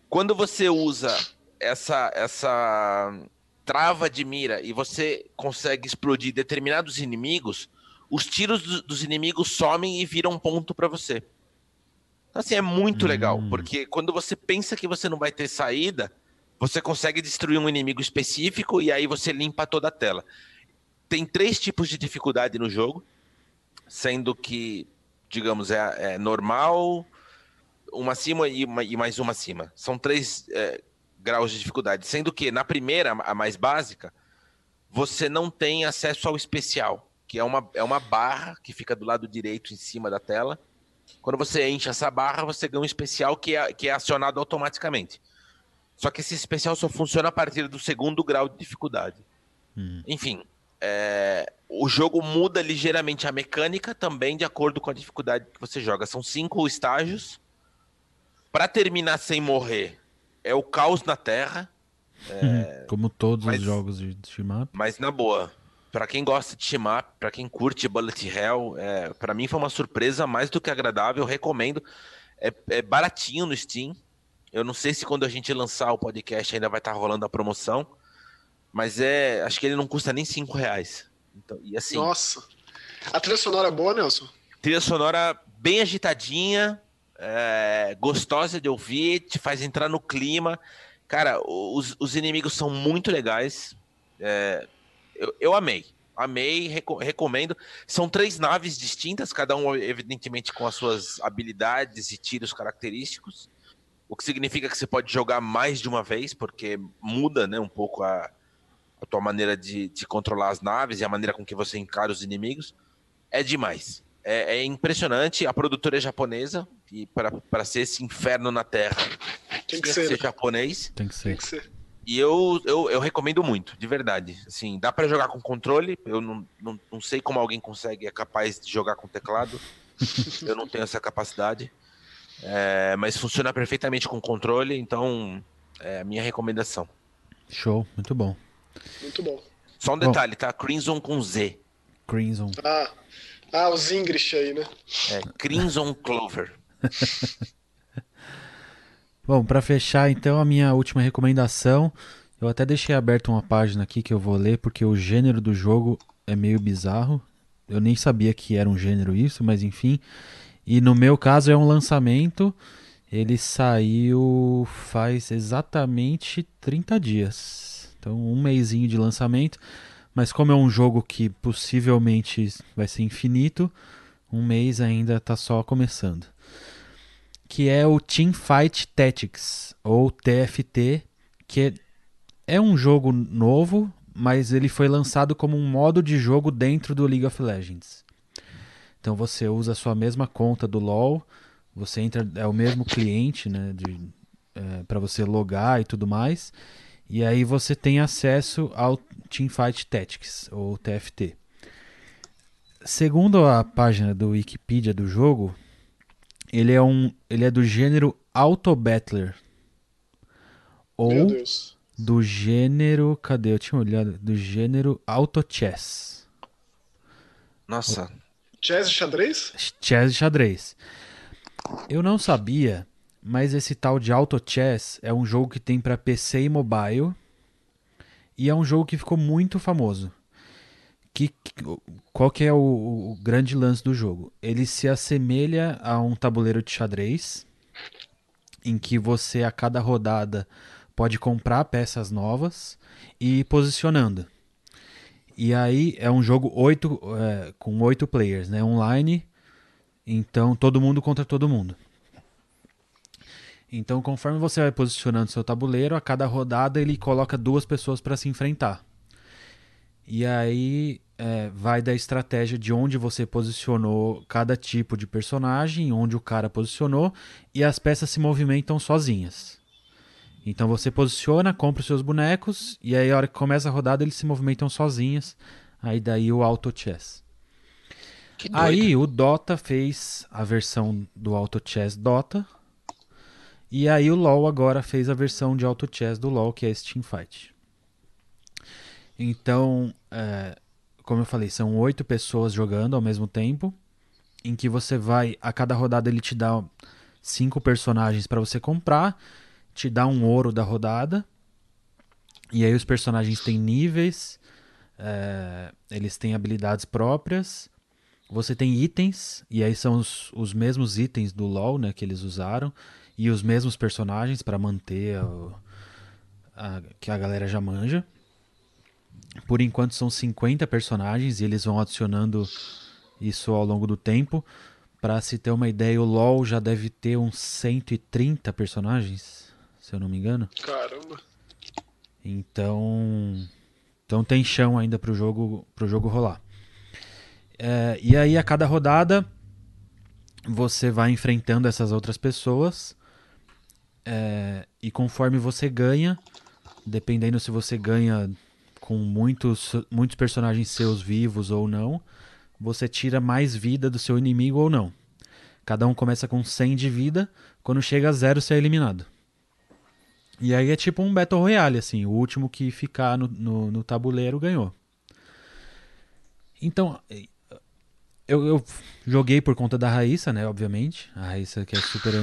Quando você usa essa, essa trava de mira e você consegue explodir determinados inimigos, os tiros do, dos inimigos somem e viram ponto para você. Então, assim, é muito hum. legal, porque quando você pensa que você não vai ter saída, você consegue destruir um inimigo específico e aí você limpa toda a tela. Tem três tipos de dificuldade no jogo sendo que, digamos, é, é normal, uma acima e, uma, e, mais uma acima. São três é, graus de dificuldade, sendo que na primeira, a mais básica, você não tem acesso ao especial, que é uma, é uma barra que fica do lado direito em cima da tela. Quando você enche essa barra, você ganha um especial que é, que é acionado automaticamente. Só que esse especial só funciona a partir do segundo grau de dificuldade. Hum. Enfim, é, o jogo muda ligeiramente a mecânica também de acordo com a dificuldade que você joga. São cinco estágios. Para terminar sem morrer, é o caos na Terra. É... Como todos mas, os jogos de shmup. Mas na boa, para quem gosta de shmup, para quem curte Bullet Hell, é, para mim foi uma surpresa mais do que agradável. Recomendo. É, é, baratinho no Steam. Eu não sei se quando a gente lançar o podcast ainda vai estar tá rolando a promoção. Mas é. Acho que ele não custa nem 5 reais. Então, e assim. Nossa. A trilha sonora é boa, Nelson? Trilha sonora bem agitadinha, é, gostosa de ouvir, te faz entrar no clima. Cara, os, os inimigos são muito legais. É, eu, eu amei. Amei, reco recomendo. São três naves distintas, cada um, evidentemente, com as suas habilidades e tiros característicos. O que significa que você pode jogar mais de uma vez, porque muda né, um pouco a, a tua maneira de, de controlar as naves e a maneira com que você encara os inimigos. É demais. É, é impressionante. A produtora é japonesa, e para ser esse inferno na Terra, tem que ser, ser japonês. Tem que ser. Tem que ser. E eu, eu, eu recomendo muito, de verdade. Assim, dá para jogar com controle. Eu não, não, não sei como alguém consegue, é capaz de jogar com teclado. eu não tenho essa capacidade. É, mas funciona perfeitamente com controle, então é a minha recomendação. Show, muito bom. Muito bom. Só um detalhe, tá? Crimson com Z. Crimson. Ah, ah os English aí, né? É, Crimson Clover. Bom, para fechar então a minha última recomendação, eu até deixei aberto uma página aqui que eu vou ler porque o gênero do jogo é meio bizarro. Eu nem sabia que era um gênero isso, mas enfim. E no meu caso é um lançamento. Ele saiu faz exatamente 30 dias. Então, um mêsinho de lançamento. Mas como é um jogo que possivelmente vai ser infinito, um mês ainda está só começando que é o Team Fight Tactics, ou TFT, que é um jogo novo, mas ele foi lançado como um modo de jogo dentro do League of Legends. Então você usa a sua mesma conta do LoL, você entra é o mesmo cliente, né, é, para você logar e tudo mais, e aí você tem acesso ao Teamfight Tactics ou TFT. Segundo a página do Wikipedia do jogo, ele é um, ele é do gênero Auto Battler. Ou do gênero, cadê? Eu tinha olhado, do gênero Auto Chess. Nossa. Chess e xadrez? Chess e xadrez. Eu não sabia, mas esse tal de Auto Chess é um jogo que tem para PC e mobile. E é um jogo que ficou muito famoso que, qual que é o, o, grande lance do jogo? Ele se assemelha a um tabuleiro de xadrez, em que você a cada rodada pode comprar peças novas e ir posicionando. E aí é um jogo oito, é, com oito players, né? Online. Então todo mundo contra todo mundo. Então conforme você vai posicionando seu tabuleiro, a cada rodada ele coloca duas pessoas para se enfrentar. E aí é, vai da estratégia de onde você posicionou cada tipo de personagem, onde o cara posicionou, e as peças se movimentam sozinhas. Então você posiciona, compra os seus bonecos, e aí a hora que começa a rodada eles se movimentam sozinhas. Aí daí o Auto Chess. Aí o Dota fez a versão do Auto Chess Dota. E aí o LoL agora fez a versão de Auto Chess do LoL, que é esse Teamfight. Então, é, como eu falei, são oito pessoas jogando ao mesmo tempo, em que você vai, a cada rodada ele te dá cinco personagens para você comprar, te dá um ouro da rodada, e aí os personagens têm níveis, é, eles têm habilidades próprias, você tem itens, e aí são os, os mesmos itens do LoL né, que eles usaram, e os mesmos personagens para manter a, a, que a galera já manja. Por enquanto são 50 personagens e eles vão adicionando isso ao longo do tempo. Para se ter uma ideia, o LoL já deve ter uns 130 personagens, se eu não me engano. Caramba. Então, então tem chão ainda pro jogo, pro jogo rolar. É, e aí a cada rodada você vai enfrentando essas outras pessoas é, e conforme você ganha, dependendo se você ganha com muitos, muitos personagens seus vivos ou não, você tira mais vida do seu inimigo ou não. Cada um começa com 100 de vida, quando chega a zero você é eliminado. E aí é tipo um Battle Royale, assim, o último que ficar no, no, no tabuleiro ganhou. Então, eu, eu, joguei por conta da Raíssa, né, obviamente. A Raíssa que é super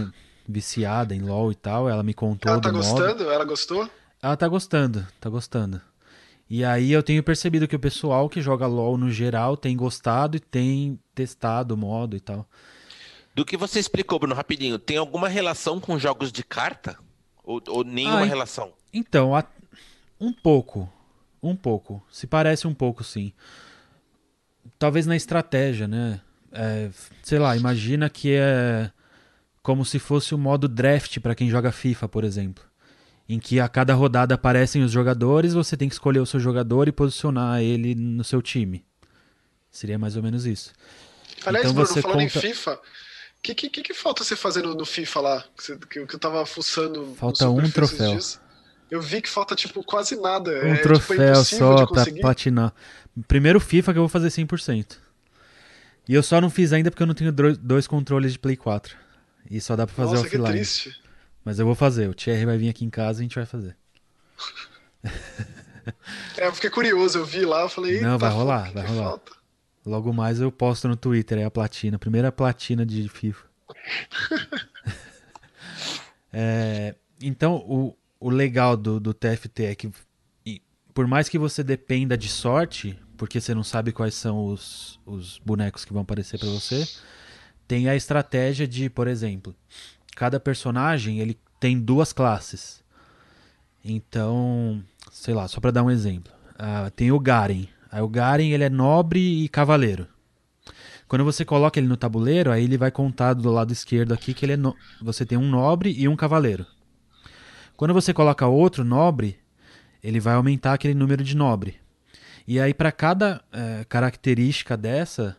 viciada em LoL e tal, ela me contou ela tá gostando? Modo. Ela gostou? Ela tá gostando, tá gostando. E aí eu tenho percebido que o pessoal que joga LoL no geral tem gostado e tem testado o modo e tal. Do que você explicou, Bruno, rapidinho, tem alguma relação com jogos de carta? Ou, ou nenhuma Ai, relação? Então, a... um pouco. Um pouco. Se parece um pouco, sim. Talvez na estratégia, né? É, sei lá, imagina que é como se fosse o modo draft para quem joga FIFA, por exemplo. Em que a cada rodada aparecem os jogadores, você tem que escolher o seu jogador e posicionar ele no seu time. Seria mais ou menos isso. Aliás, então, Bruno, você falando conta... em FIFA, o que, que, que, falta você fazer no, no FIFA lá? Que eu tava fuçando. Falta um troféu. Eu vi que falta, tipo, quase nada. Um é, tipo, troféu tipo, só pra platinar. Primeiro FIFA que eu vou fazer 100%. E eu só não fiz ainda porque eu não tenho dois controles de Play 4. E só dá pra fazer Nossa, offline. Que triste. Mas eu vou fazer. O Thierry vai vir aqui em casa e a gente vai fazer. é, eu fiquei curioso. Eu vi lá, eu falei. Não, vai rolar, vai rolar. Falta? Logo mais eu posto no Twitter aí a platina. Primeira platina de FIFA. é, então, o, o legal do, do TFT é que, por mais que você dependa de sorte, porque você não sabe quais são os, os bonecos que vão aparecer para você, tem a estratégia de, por exemplo, cada personagem ele tem duas classes. Então, sei lá, só para dar um exemplo, uh, tem o Garen. Aí o Garen ele é nobre e cavaleiro. Quando você coloca ele no tabuleiro, aí ele vai contar do lado esquerdo aqui que ele é no... você tem um nobre e um cavaleiro. Quando você coloca outro nobre, ele vai aumentar aquele número de nobre. E aí, para cada é, característica dessa,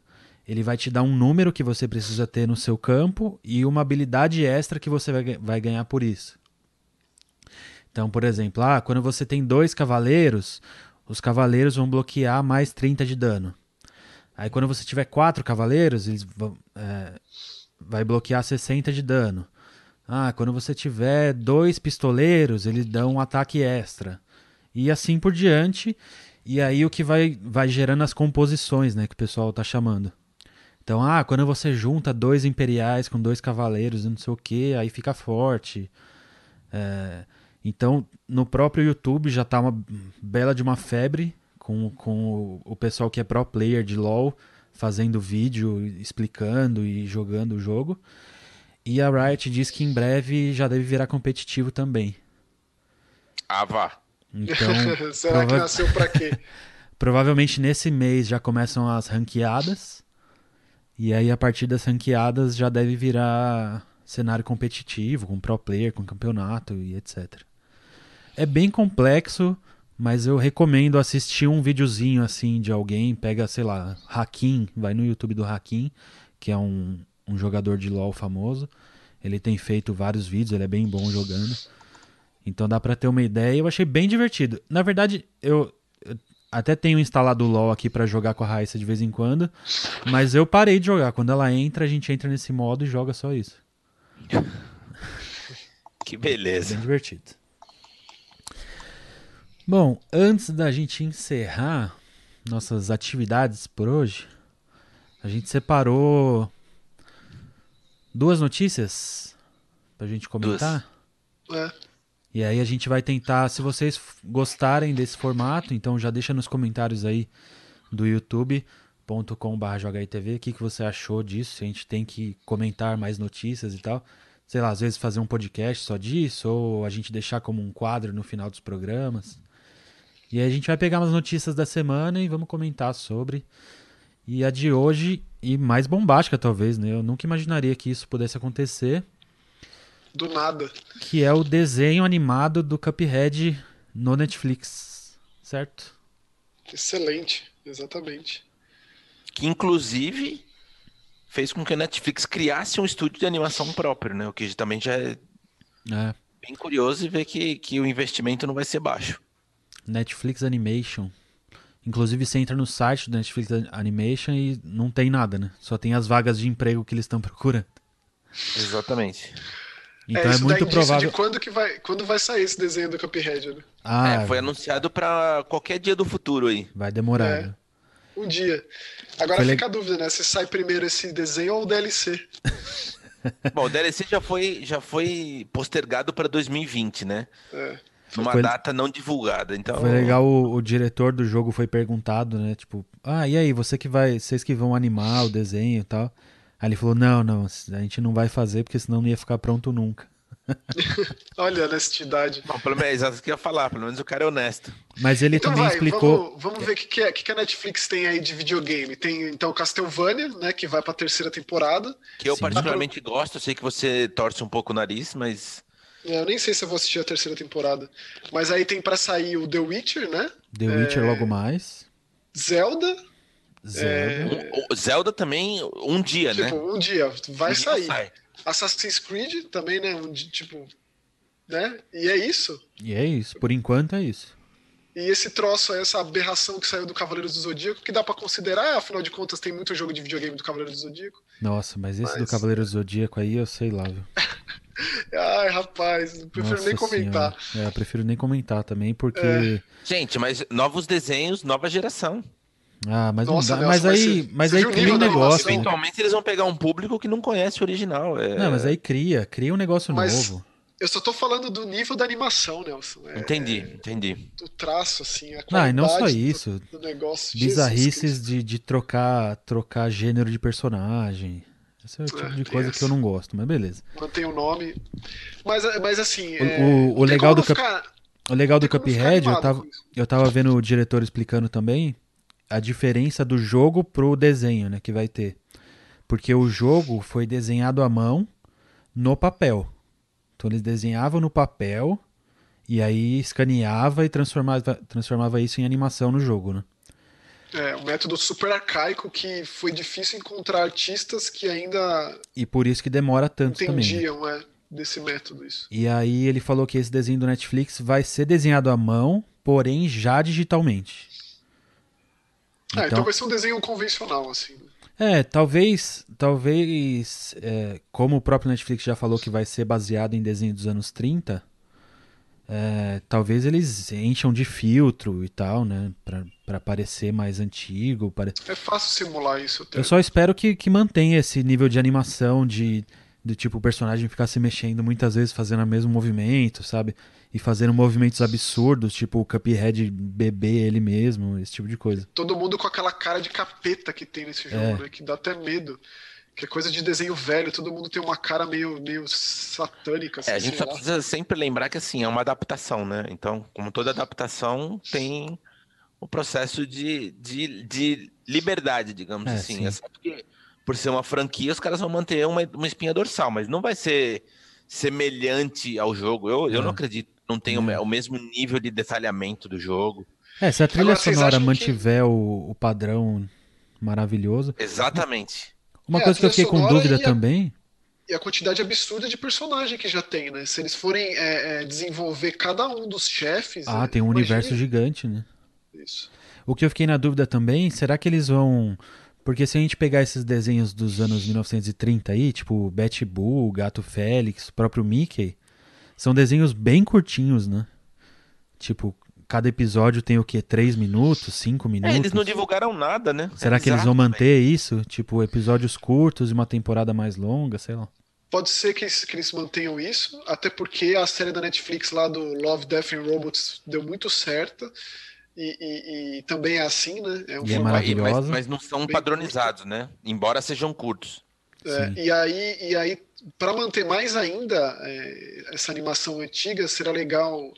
ele vai te dar um número que você precisa ter no seu campo e uma habilidade extra que você vai, vai ganhar por isso. Então, por exemplo, ah, quando você tem dois cavaleiros, os cavaleiros vão bloquear mais 30 de dano. Aí, quando você tiver quatro cavaleiros, eles vão, é, vai bloquear 60 de dano. Ah, quando você tiver dois pistoleiros, eles dão um ataque extra. E assim por diante. E aí o que vai, vai gerando as composições, né? Que o pessoal tá chamando. Então, ah, quando você junta dois imperiais com dois cavaleiros e não sei o que, aí fica forte. É, então, no próprio YouTube já tá uma bela de uma febre com, com o, pessoal que é pro player de LoL fazendo vídeo, explicando e jogando o jogo. E a Riot diz que em breve já deve virar competitivo também. Ah, vá. Então, Será prova... que nasceu pra quê? Provavelmente nesse mês já começam as ranqueadas. E aí, a partir das ranqueadas, já deve virar cenário competitivo, com pro player, com campeonato e etc. É bem complexo, mas eu recomendo assistir um videozinho assim de alguém. Pega, sei lá, Hakim, vai no YouTube do Hakim, que é um, um jogador de LoL famoso. Ele tem feito vários vídeos, ele é bem bom jogando. Então dá para ter uma ideia. Eu achei bem divertido. Na verdade, eu, até tenho instalado o LoL aqui para jogar com a Raíssa de vez em quando, mas eu parei de jogar. Quando ela entra, a gente entra nesse modo e joga só isso. Que beleza. bem divertido. Bom, antes da gente encerrar nossas atividades por hoje, a gente separou duas notícias pra gente comentar. Duas. É. E aí a gente vai tentar, se vocês gostarem desse formato, então já deixa nos comentários aí do youtube.com.br JogaITV o que, que você achou disso, se a gente tem que comentar mais notícias e tal. Sei lá, às vezes fazer um podcast só disso, ou a gente deixar como um quadro no final dos programas. E aí a gente vai pegar umas notícias da semana e vamos comentar sobre. E a de hoje, e mais bombástica talvez, né? Eu nunca imaginaria que isso pudesse acontecer. Do nada. Que é o desenho animado do Cuphead no Netflix, certo? Excelente, exatamente. Que inclusive fez com que a Netflix criasse um estúdio de animação próprio, né? O que também já é, é. bem curioso e ver que, que o investimento não vai ser baixo. Netflix Animation. Inclusive, você entra no site do Netflix Animation e não tem nada, né? Só tem as vagas de emprego que eles estão procurando. Exatamente. Então é, é muito provável. De quando que vai, quando vai sair esse desenho do Cuphead, né? Ah, é, foi anunciado para qualquer dia do futuro aí. Vai demorar. É, né? Um dia. Agora foi fica le... a dúvida, né? Se sai primeiro esse desenho ou o DLC. Bom, o DLC já foi, já foi postergado para 2020, né? É. Numa foi... data não divulgada, então... Foi legal, o, o, diretor do jogo foi perguntado, né? Tipo, ah, e aí, você que vai... Vocês que vão animar o desenho e tal... Aí ele falou, não, não, a gente não vai fazer porque senão não ia ficar pronto nunca. Olha a honestidade. Não, pelo menos, é isso que eu ia falar, pelo menos o cara é honesto. Mas ele Então também vai, explicou. vamos, vamos ver o que, que, é- que que a Netflix tem aí de videogame. Tem então Castlevania, né, que vai pra terceira temporada. Que eu Sim. particularmente gosto, eu sei que você torce um pouco o nariz, mas. É, Eu nem sei se eu vou assistir a terceira temporada. Mas aí tem pra sair o The Witcher, né? The Witcher logo mais. Zelda. Zelda. O Zelda também, um dia, Tipo, né? um dia vai Um dia sair. sai. Assassin's Creed também, né? Um di- tipo. Né? E é isso. E é isso. Por enquanto é isso. E esse troço, essa aberração que saiu do Cavaleiros do Zodíaco, que dá pra considerar, afinal de contas, tem muito jogo de videogame do Cavaleiros do Zodíaco. Nossa, mas esse do Mas- Cavaleiro do Zodíaco aí, eu sei lá, viu? Ai, rapaz, não prefiro Nossa nem comentar. Senhora. É, eu prefiro nem comentar também, porque. É. Gente, mas novos desenhos, nova geração. Ah, mas Nossa, não dá. Nelson, mas aí, você- mas você aí o cria um negócio. né? Eventualmente eles vão pegar um público que não conhece o original. É... Não, mas aí cria, cria um negócio Mas- novo. Eu só tô falando do nível da animação, Nelson. É, Entendi, entendi. do traço, assim, a Não, e não só qualidade do- isso. Do, negócio. Bizarrices de, de trocar, trocar gênero de personagem. Esse é o tipo É, de coisa que essa. eu não gosto, mas beleza. Mantém o nome. Mas, mas assim. O- é, o- o não legal do cap- ficar- O legal do Cuphead, eu tava, isso. eu tava vendo o diretor explicando também a diferença do jogo pro desenho, né, que vai ter. Porque o jogo foi desenhado à mão no papel. Então eles desenhavam no papel e aí escaneava e transformava, transformava isso em animação no jogo, né? É, um método super arcaico que foi difícil encontrar artistas que ainda E por isso que demora tanto também. né? entendiam é, desse método isso. E aí ele falou que esse desenho do Netflix vai ser desenhado à mão, porém já digitalmente. Ah, então, Então- vai ser um desenho convencional, assim. né? É, talvez, talvez, é, como o próprio Netflix já falou que vai ser baseado em desenho dos anos 30, é, talvez eles encham de filtro e tal, né, pra, pra parecer mais antigo. pare- É fácil simular isso até. Eu só espero que, que mantenha esse nível de animação de, de tipo o personagem ficar se mexendo muitas vezes fazendo o mesmo movimento, sabe? E fazendo movimentos absurdos, tipo o Cuphead beber ele mesmo, esse tipo de coisa. Todo mundo com aquela cara de capeta que tem nesse jogo, É. né? Que dá até medo. Que é coisa de desenho velho, todo mundo tem uma cara meio, meio satânica, assim, É, a gente sei só lá. precisa sempre lembrar que assim, é uma adaptação, né? Então, como toda adaptação, tem o processo de, de, de liberdade, digamos É, assim. sim. É só porque, por ser uma franquia, os caras vão manter uma, uma espinha dorsal, mas não vai ser semelhante ao jogo. Eu, eu É. não acredito não o É. o mesmo nível de detalhamento do jogo. É, se a trilha Agora, sonora acham que- mantiver o, o padrão maravilhoso. Exatamente. Uma É, coisa que eu fiquei com dúvida a- também. E a quantidade absurda de personagem que já tem, né? Se eles forem é, é, desenvolver cada um dos chefes. Ah, é, tem um imagine universo gigante, né? Isso. O que eu fiquei na dúvida também, será que eles vão. Porque se a gente pegar esses desenhos dos anos 1930 aí, tipo Betty Boo, Gato Félix, o próprio Mickey, são desenhos bem curtinhos, né? Tipo, cada episódio tem o quê? Três minutos, cinco É, minutos? eles não divulgaram nada, né? Será É que eles vão bizarro, manter isso? Tipo, episódios curtos e uma temporada mais longa, sei lá. Pode ser que eles, que eles mantenham isso, até porque a série da Netflix lá do Love, Death and Robots deu muito certa. E, e- e também é assim, né? É um E é Mas, mas não são padronizados, né? Embora sejam curtos. É, e aí, e aí para manter mais ainda é, essa animação antiga, será legal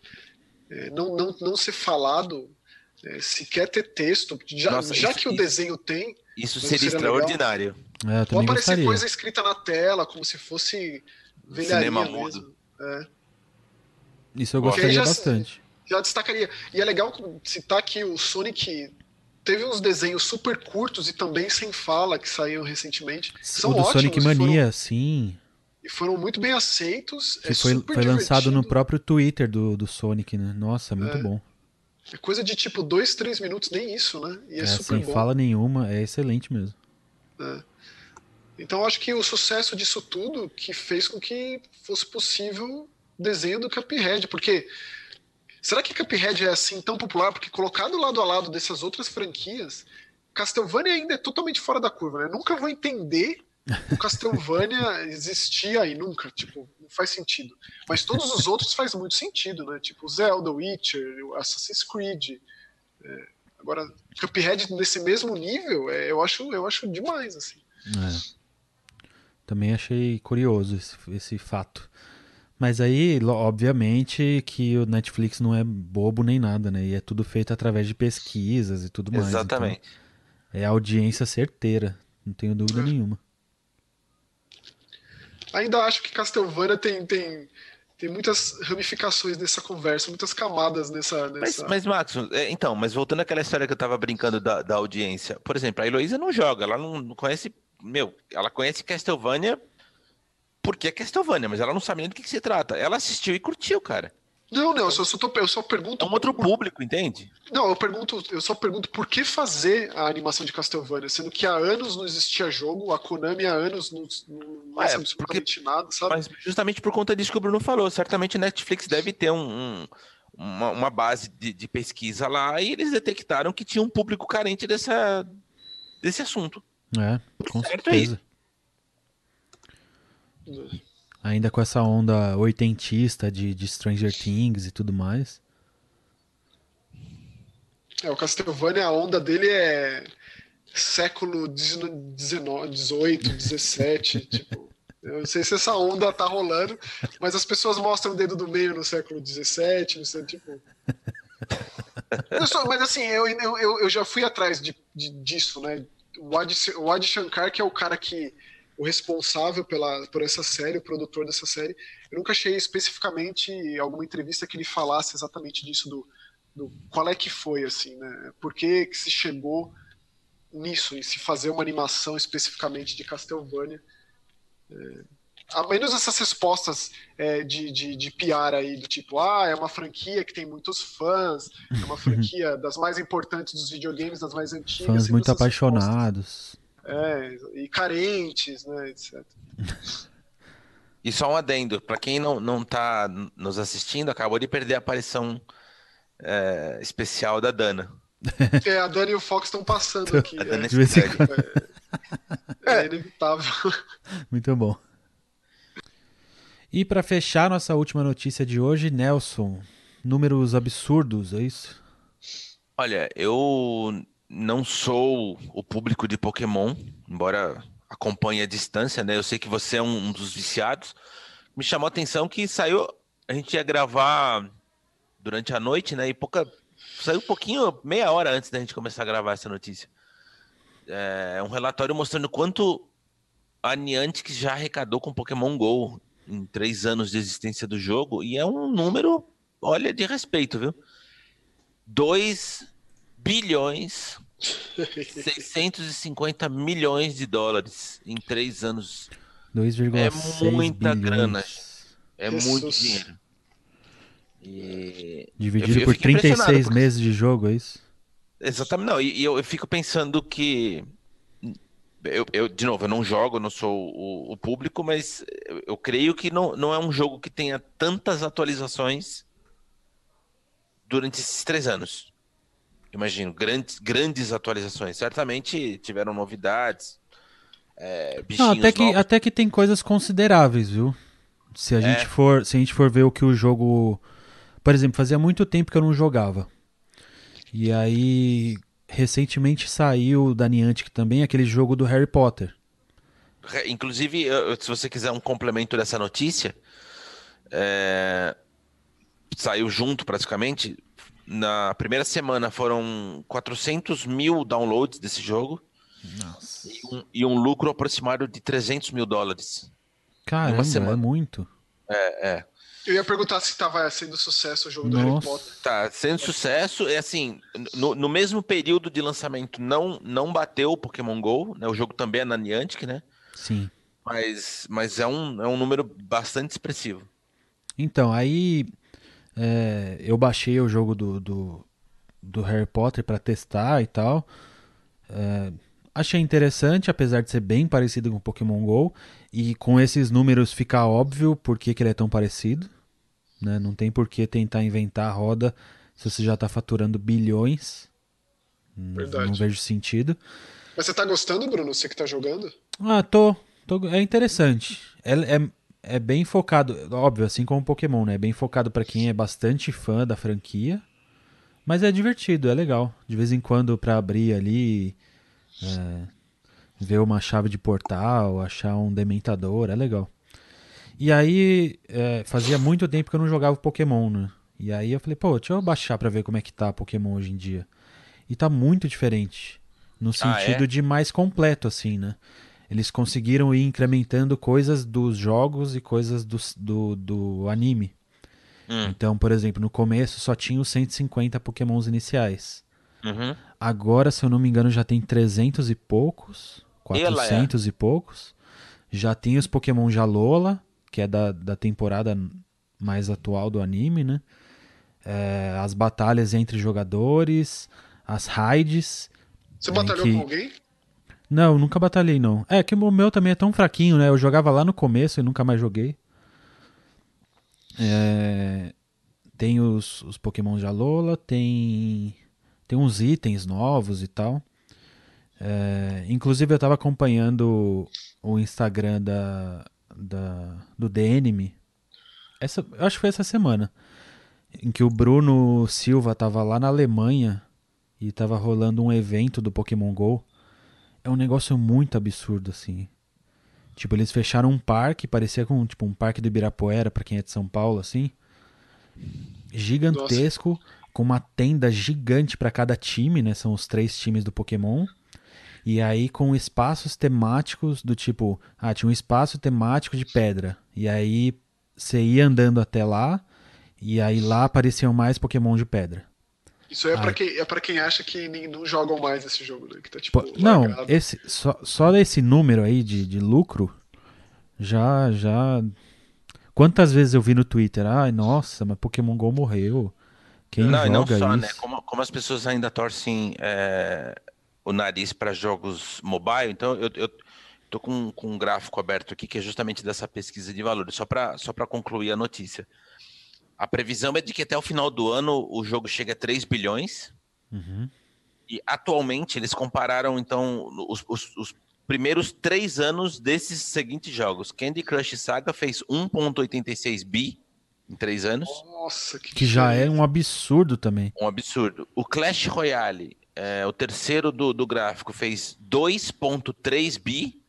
é, não, não, não ser falado, é, se quer ter texto, já, Nossa, já isso- que o isso- desenho tem, Isso seria seria legal. extraordinário. É, eu ou aparecer gostaria. coisa escrita na tela, como se fosse velharia Cinema mesmo. mudo. É. Isso eu gostaria já- bastante. Já destacaria. E é legal citar que o Sonic teve uns desenhos super curtos e também sem fala que saíram recentemente. São o do ótimos Sonic e foram- Mania, sim. e foram muito bem aceitos. Que é foi, foi lançado no próprio Twitter do, do Sonic, né? Nossa, muito É. bom. É coisa de tipo dois, três minutos, nem isso, né? E é, É, super sem bom. fala nenhuma, é excelente mesmo. Então acho que o sucesso disso tudo que fez com que fosse possível o desenho do Cuphead, porque será que Cuphead é assim tão popular? Porque colocado lado a lado dessas outras franquias, Castlevania ainda é totalmente fora da curva, né? Nunca vou entender o Castlevania existir aí, nunca, tipo, não faz sentido. Mas todos os outros faz muito sentido, né? Tipo Zelda, Witcher, Assassin's Creed. É, agora, Cuphead nesse mesmo nível, é, eu acho, eu acho demais, assim. É. Também achei curioso esse, esse fato. Mas aí, obviamente, que o Netflix não é bobo nem nada, né? E é tudo feito através de pesquisas e tudo mais. Exatamente. Então, é audiência certeira, não tenho dúvida nenhuma. Ainda acho que Castlevania tem, tem, tem muitas ramificações nessa conversa, muitas camadas nessa. nessa... Mas, mas Max, é, então, mas voltando àquela história que eu tava brincando da, da audiência, por exemplo, a Heloísa não joga, ela não conhece. Meu, ela conhece Castlevania porque é Castlevania, mas ela não sabe nem do que, que se trata. Ela assistiu e curtiu, cara. Não, não, eu só, só, tô, eu só pergunto. É um outro público, entende? Não, eu pergunto, eu só pergunto por que fazer a animação de Castlevania, sendo que há anos não existia jogo, a Konami há anos não, não é, absolutamente nada, sabe? Mas justamente por conta disso que o Bruno falou, certamente a Netflix deve ter um, um uma, uma, base de, de, pesquisa lá e eles detectaram que tinha um público carente dessa, desse assunto. É, com certo é certeza. Ainda com essa onda oitentista de, de Stranger Things e tudo mais. É, o Castlevania, a onda dele é século XVIII, XVII, tipo... Eu não sei se essa onda tá rolando, mas as pessoas mostram o dedo do meio no século XVII, não sei, tipo... Só, mas assim, eu, eu, eu já fui atrás de, de disso, né? O Adi, o Adi Shankar, que é o cara que o responsável pela, por essa série, o produtor dessa série. Eu nunca achei especificamente alguma entrevista que ele falasse exatamente disso, do, do qual é que foi, assim, né? Por que, que se chegou nisso, em se fazer uma animação especificamente de Castlevania. É, a menos essas respostas é, de, de, de PR aí, do tipo, ah, é uma franquia que tem muitos fãs, é uma franquia das mais importantes dos videogames, das mais antigas. Fãs muito apaixonados. Respostas. É, e carentes, né, etc. E só um adendo, para quem não, não tá nos assistindo, acabou de perder a aparição é, especial da Dana. É, a Dana e o Fox estão passando aqui. A Dana é, é, é inevitável. Muito bom. E para fechar nossa última notícia de hoje, Nelson, números absurdos, é isso? Olha, eu não sou o público de Pokémon, embora acompanhe a distância, né? Eu sei que você é um dos viciados. Me chamou a atenção que saiu, a gente ia gravar durante a noite, né? E pouca saiu um pouquinho, meia hora antes da gente começar a gravar essa notícia. É um relatório mostrando quanto a Niantic já arrecadou com Pokémon Go em três anos de existência do jogo e é um número, olha, de respeito, viu? 2 bilhões 650 milhões de dólares em três anos. 2,6 É muita bilhões. grana. É Jesus. muito dinheiro. E... Dividido eu, eu por 36 porque... meses de jogo, é isso? Exatamente. Não, e, e eu, eu, fico pensando que. Eu, eu, de novo, eu não jogo, eu não sou o, o público, mas eu, eu creio que não, não é um jogo que tenha tantas atualizações durante esses três anos imagino, grandes, grandes atualizações. Certamente tiveram novidades. É, Não, até, que, até que tem coisas consideráveis, viu? Se a, é. gente for, se a gente for ver o que o jogo. Por exemplo, fazia muito tempo que eu não jogava. E aí, recentemente saiu da Niantic também aquele jogo do Harry Potter. Inclusive, se você quiser um complemento dessa notícia, é... saiu junto praticamente na primeira semana foram 400 mil downloads desse jogo. Nossa. E um, e um lucro aproximado de 300 mil dólares. Caramba, é muito. É, é. Eu ia perguntar se estava sendo sucesso o jogo Nossa. do Harry Potter. Tá sendo sucesso. É assim, no, no, mesmo período de lançamento não não bateu o Pokémon GO, né? O jogo também é na Niantic, né? Sim. Mas, mas é, um, é um número bastante expressivo. Então, aí é, eu baixei o jogo do, do, do Harry Potter para testar e tal. É, achei interessante, apesar de ser bem parecido com Pokémon GO. E com esses números fica óbvio por que, que ele é tão parecido. Né? Não tem por que tentar inventar a roda se você já está faturando bilhões. Verdade. Não vejo sentido. Mas você está gostando, Bruno? Você que está jogando? Ah, tô. tô é interessante. É, é, é bem focado, óbvio, assim como o Pokémon, né? É bem focado para quem é bastante fã da franquia. Mas é divertido, é legal. De vez em quando para abrir ali, é, ver uma chave de portal, achar um dementador, é legal. E aí, é, fazia muito tempo que eu não jogava Pokémon, né? E aí eu falei, pô, deixa eu baixar pra ver como é que tá Pokémon hoje em dia. E tá muito diferente. No sentido Ah, é? de mais completo, assim, né? Eles conseguiram ir incrementando coisas dos jogos e coisas do, do, do anime. Hum, Então, por exemplo, no começo só tinha os 150 Pokémons iniciais. uhum. Agora, se eu não me engano, já tem 300 e poucos, Ela é. 400 e poucos. Já tem os Pokémon Jalola, que é da, da temporada mais atual do anime, né? É, as batalhas entre jogadores, as raids. Você batalhou que- com alguém? Não, nunca batalhei, não. É que o meu também é tão fraquinho, né? Eu jogava lá no começo e nunca mais joguei. É, Tem os, os Pokémon de Alola, tem, tem uns itens novos e tal. É, Inclusive eu tava acompanhando o Instagram da, da, do DNM. Essa, eu acho que foi essa semana. Em que o Bruno Silva tava lá na Alemanha e tava rolando um evento do Pokémon GO. É um negócio muito absurdo, assim. Tipo, eles fecharam um parque, parecia com tipo, um parque do Ibirapuera, pra quem é de São Paulo, assim. Gigantesco, com uma tenda gigante pra cada time, né? São os três times do Pokémon. E aí com espaços temáticos do tipo, ah, tinha um espaço temático de pedra. E aí você ia andando até lá, e aí lá apareciam mais Pokémon de pedra. Isso é Ai. pra, quem, é pra quem acha que nem- não jogam mais esse jogo, né? Que tá tipo. Pô, não, esse, só, só esse número aí de, de lucro já, já. Quantas vezes eu vi no Twitter? Ai, nossa, mas Pokémon GO morreu. Quem não, e não só, isso? né? Como, como as pessoas ainda torcem é, o nariz para jogos mobile, então eu, eu tô com, com um gráfico aberto aqui que é justamente dessa pesquisa de valores, só para só para concluir a notícia. A previsão é de que até o final do ano o jogo chegue a 3 bilhões. Uhum. E atualmente eles compararam então os, os- os primeiros três anos desses seguintes jogos. Candy Crush Saga fez 1,86 bi em três anos. Nossa, que, Que já é um absurdo também. Um absurdo. O Clash Royale, é, o terceiro do, do gráfico, fez 2.3 bi.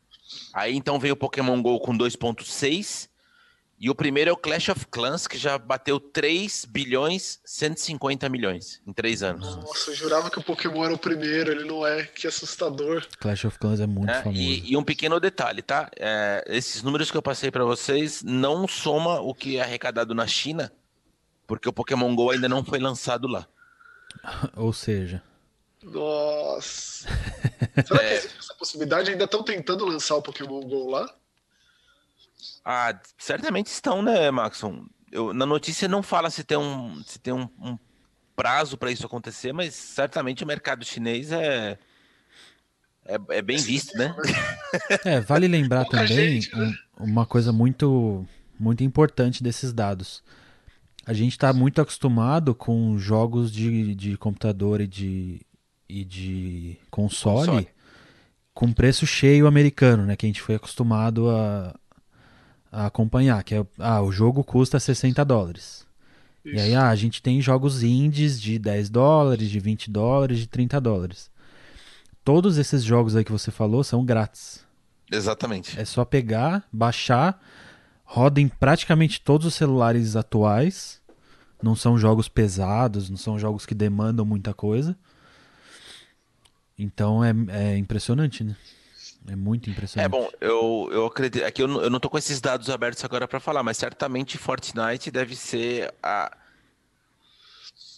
Aí então veio o Pokémon GO com 2.6. E o primeiro é o Clash of Clans, que já bateu 3 bilhões 150 milhões em três anos. Nossa, eu jurava que o Pokémon era o primeiro, ele não é. Que assustador. Clash of Clans é muito né? famoso. E, e um pequeno detalhe, tá? É, esses números que eu passei para vocês não soma o que é arrecadado na China, porque o Pokémon GO ainda não foi lançado lá. Ou seja, Nossa. Será É. que existe essa possibilidade? Ainda estão tentando lançar o Pokémon GO lá? Ah, certamente estão, né, Maxon? Eu, na notícia não fala se tem um, se tem um, um prazo para isso acontecer, mas certamente o mercado chinês é, é, é bem visto, né? É, vale lembrar Pouca também gente, né? um- uma coisa muito, muito importante desses dados. A gente está muito acostumado com jogos de, de computador e de, e de console, Console. com preço cheio americano, né? Que a gente foi acostumado a, a acompanhar. Que é, ah, o jogo custa 60 dólares. E aí, ah, a gente tem jogos indies de 10 dólares, de 20 dólares, de 30 dólares. Todos esses jogos aí que você falou são grátis. Exatamente. É só pegar, baixar, roda em praticamente todos os celulares atuais. Não são jogos pesados, não são jogos que demandam muita coisa. Então é, é impressionante, né? É muito impressionante. É bom, eu, eu acredito. Aqui eu, não- eu não tô com esses dados abertos agora para falar, mas certamente Fortnite deve ser a.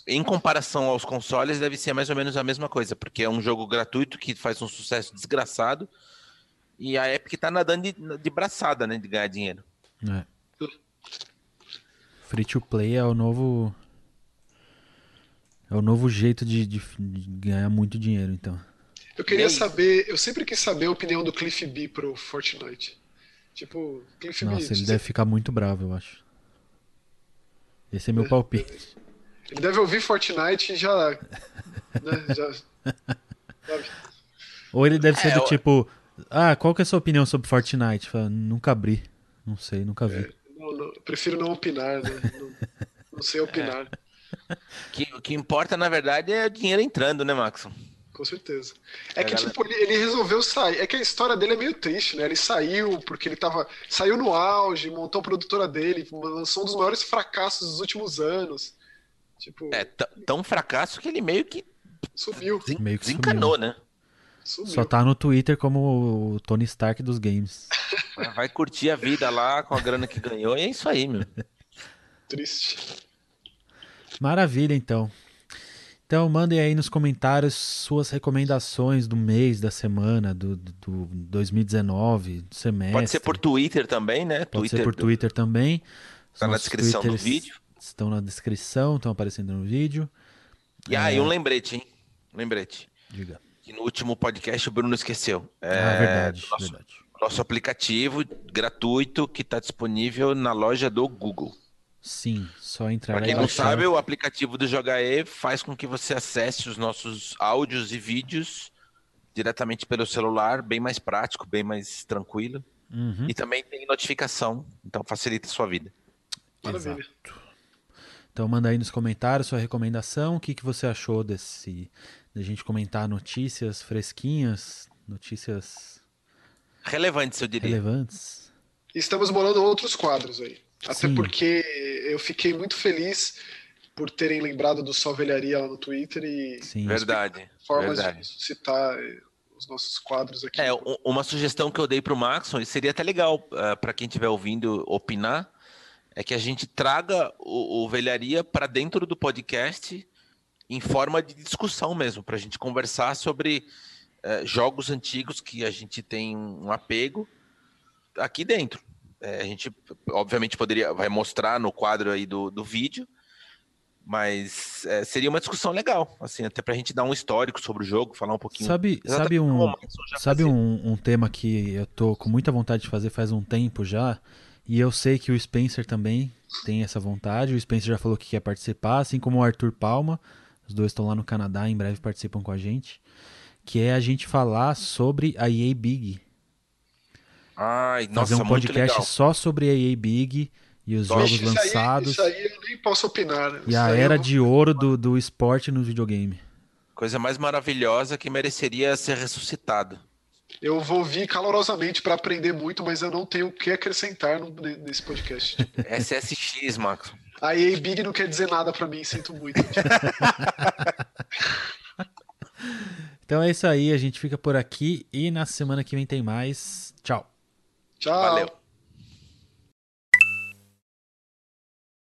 Em comparação aos consoles, deve ser mais ou menos a mesma coisa, porque é um jogo gratuito que faz um sucesso desgraçado. E a Epic tá nadando de, de braçada, né? De ganhar dinheiro. É. Free to play é o novo. É o novo jeito de, de- de ganhar muito dinheiro, então. Eu queria saber, eu sempre quis saber a opinião do Cliff B pro Fortnite. Tipo, Cliff B. Nossa, ele deve ficar muito bravo, eu acho. Esse é meu palpite. ele deve ouvir Fortnite e já. Né, já? Ou ele deve ser É, do tipo, ah, qual que é a sua opinião sobre Fortnite? Fala, nunca abri. Não sei, nunca vi. Não, não, prefiro não opinar, né? Não, não sei opinar. Que, o que importa, na verdade, é o dinheiro entrando, né, Maxon? Com certeza. É, é que, galera... tipo, ele, ele, resolveu sair. É que a história dele é meio triste, né? Ele saiu porque ele tava. Saiu no auge, montou a produtora dele, lançou um dos maiores fracassos dos últimos anos. Tipo. É, tão fracasso que ele meio que. Sumiu. Des... Meio que desencanou, sumiu. né? Sumiu. Só tá no Twitter como o Tony Stark dos games. Vai curtir a vida lá com a grana que ganhou e é isso aí, meu. Triste. Maravilha, então. Então mandem aí nos comentários suas recomendações do mês, da semana, do, do, do 2019, do semestre. Pode ser por Twitter também, né? Pode Twitter ser por do... Twitter também. Está na descrição do vídeo. Estão na descrição, estão aparecendo no vídeo. E aí, ah, é... um lembrete, hein? Lembrete. Diga. Que no último podcast o Bruno esqueceu. É... Ah, verdade, nosso, verdade. Nosso aplicativo gratuito que está disponível na loja do Google. Sim, só entrar Pra quem não sabe, o aplicativo do Jogae faz com que você acesse os nossos áudios e vídeos diretamente pelo celular, bem mais prático, bem mais tranquilo. Uhum. E também tem notificação, então facilita a sua vida. Maravilha. Exato. Então manda aí nos comentários sua recomendação, o que, que você achou desse da de gente comentar notícias fresquinhas, notícias relevantes, eu diria. Relevantes. Estamos bolando outros quadros aí. Até Sim. porque eu fiquei muito feliz por terem lembrado do Só Velharia lá no Twitter e Sim. verdade, formas verdade. de citar os nossos quadros aqui. É, uma sugestão que eu dei para o Maxon, e seria até legal uh, eh, para quem estiver ouvindo opinar, é que a gente traga o, o Velharia para dentro do podcast em forma de discussão mesmo, para a gente conversar sobre uh, jogos antigos que a gente tem um apego aqui dentro. É, a gente, obviamente, poderia vai mostrar no quadro aí do, do vídeo, mas é, seria uma discussão legal, assim, até pra gente dar um histórico sobre o jogo, falar um pouquinho. Sabe, sabe um, sabe um, um, tema que eu tô com muita vontade de fazer faz um tempo já, e eu sei que o Spencer também tem essa vontade, o Spencer já falou que quer participar, assim como o Arthur Palma, os dois estão lá no Canadá, em breve participam com a gente, que é a gente falar sobre a EA Big, Ai, nossa, fazer um podcast só sobre a EA Big e os jogos isso lançados. Aí, isso aí eu nem posso opinar. Né? E isso a era de ouro do, do esporte no videogame. Coisa mais maravilhosa que mereceria ser ressuscitado. Eu vou vir calorosamente para aprender muito, mas eu não tenho o que acrescentar no, nesse podcast. SSX, Max. A EA Big não quer dizer nada para mim, sinto muito. então é isso aí, a gente fica por aqui e na semana que vem tem mais. Tchau. Tchau. Valeu.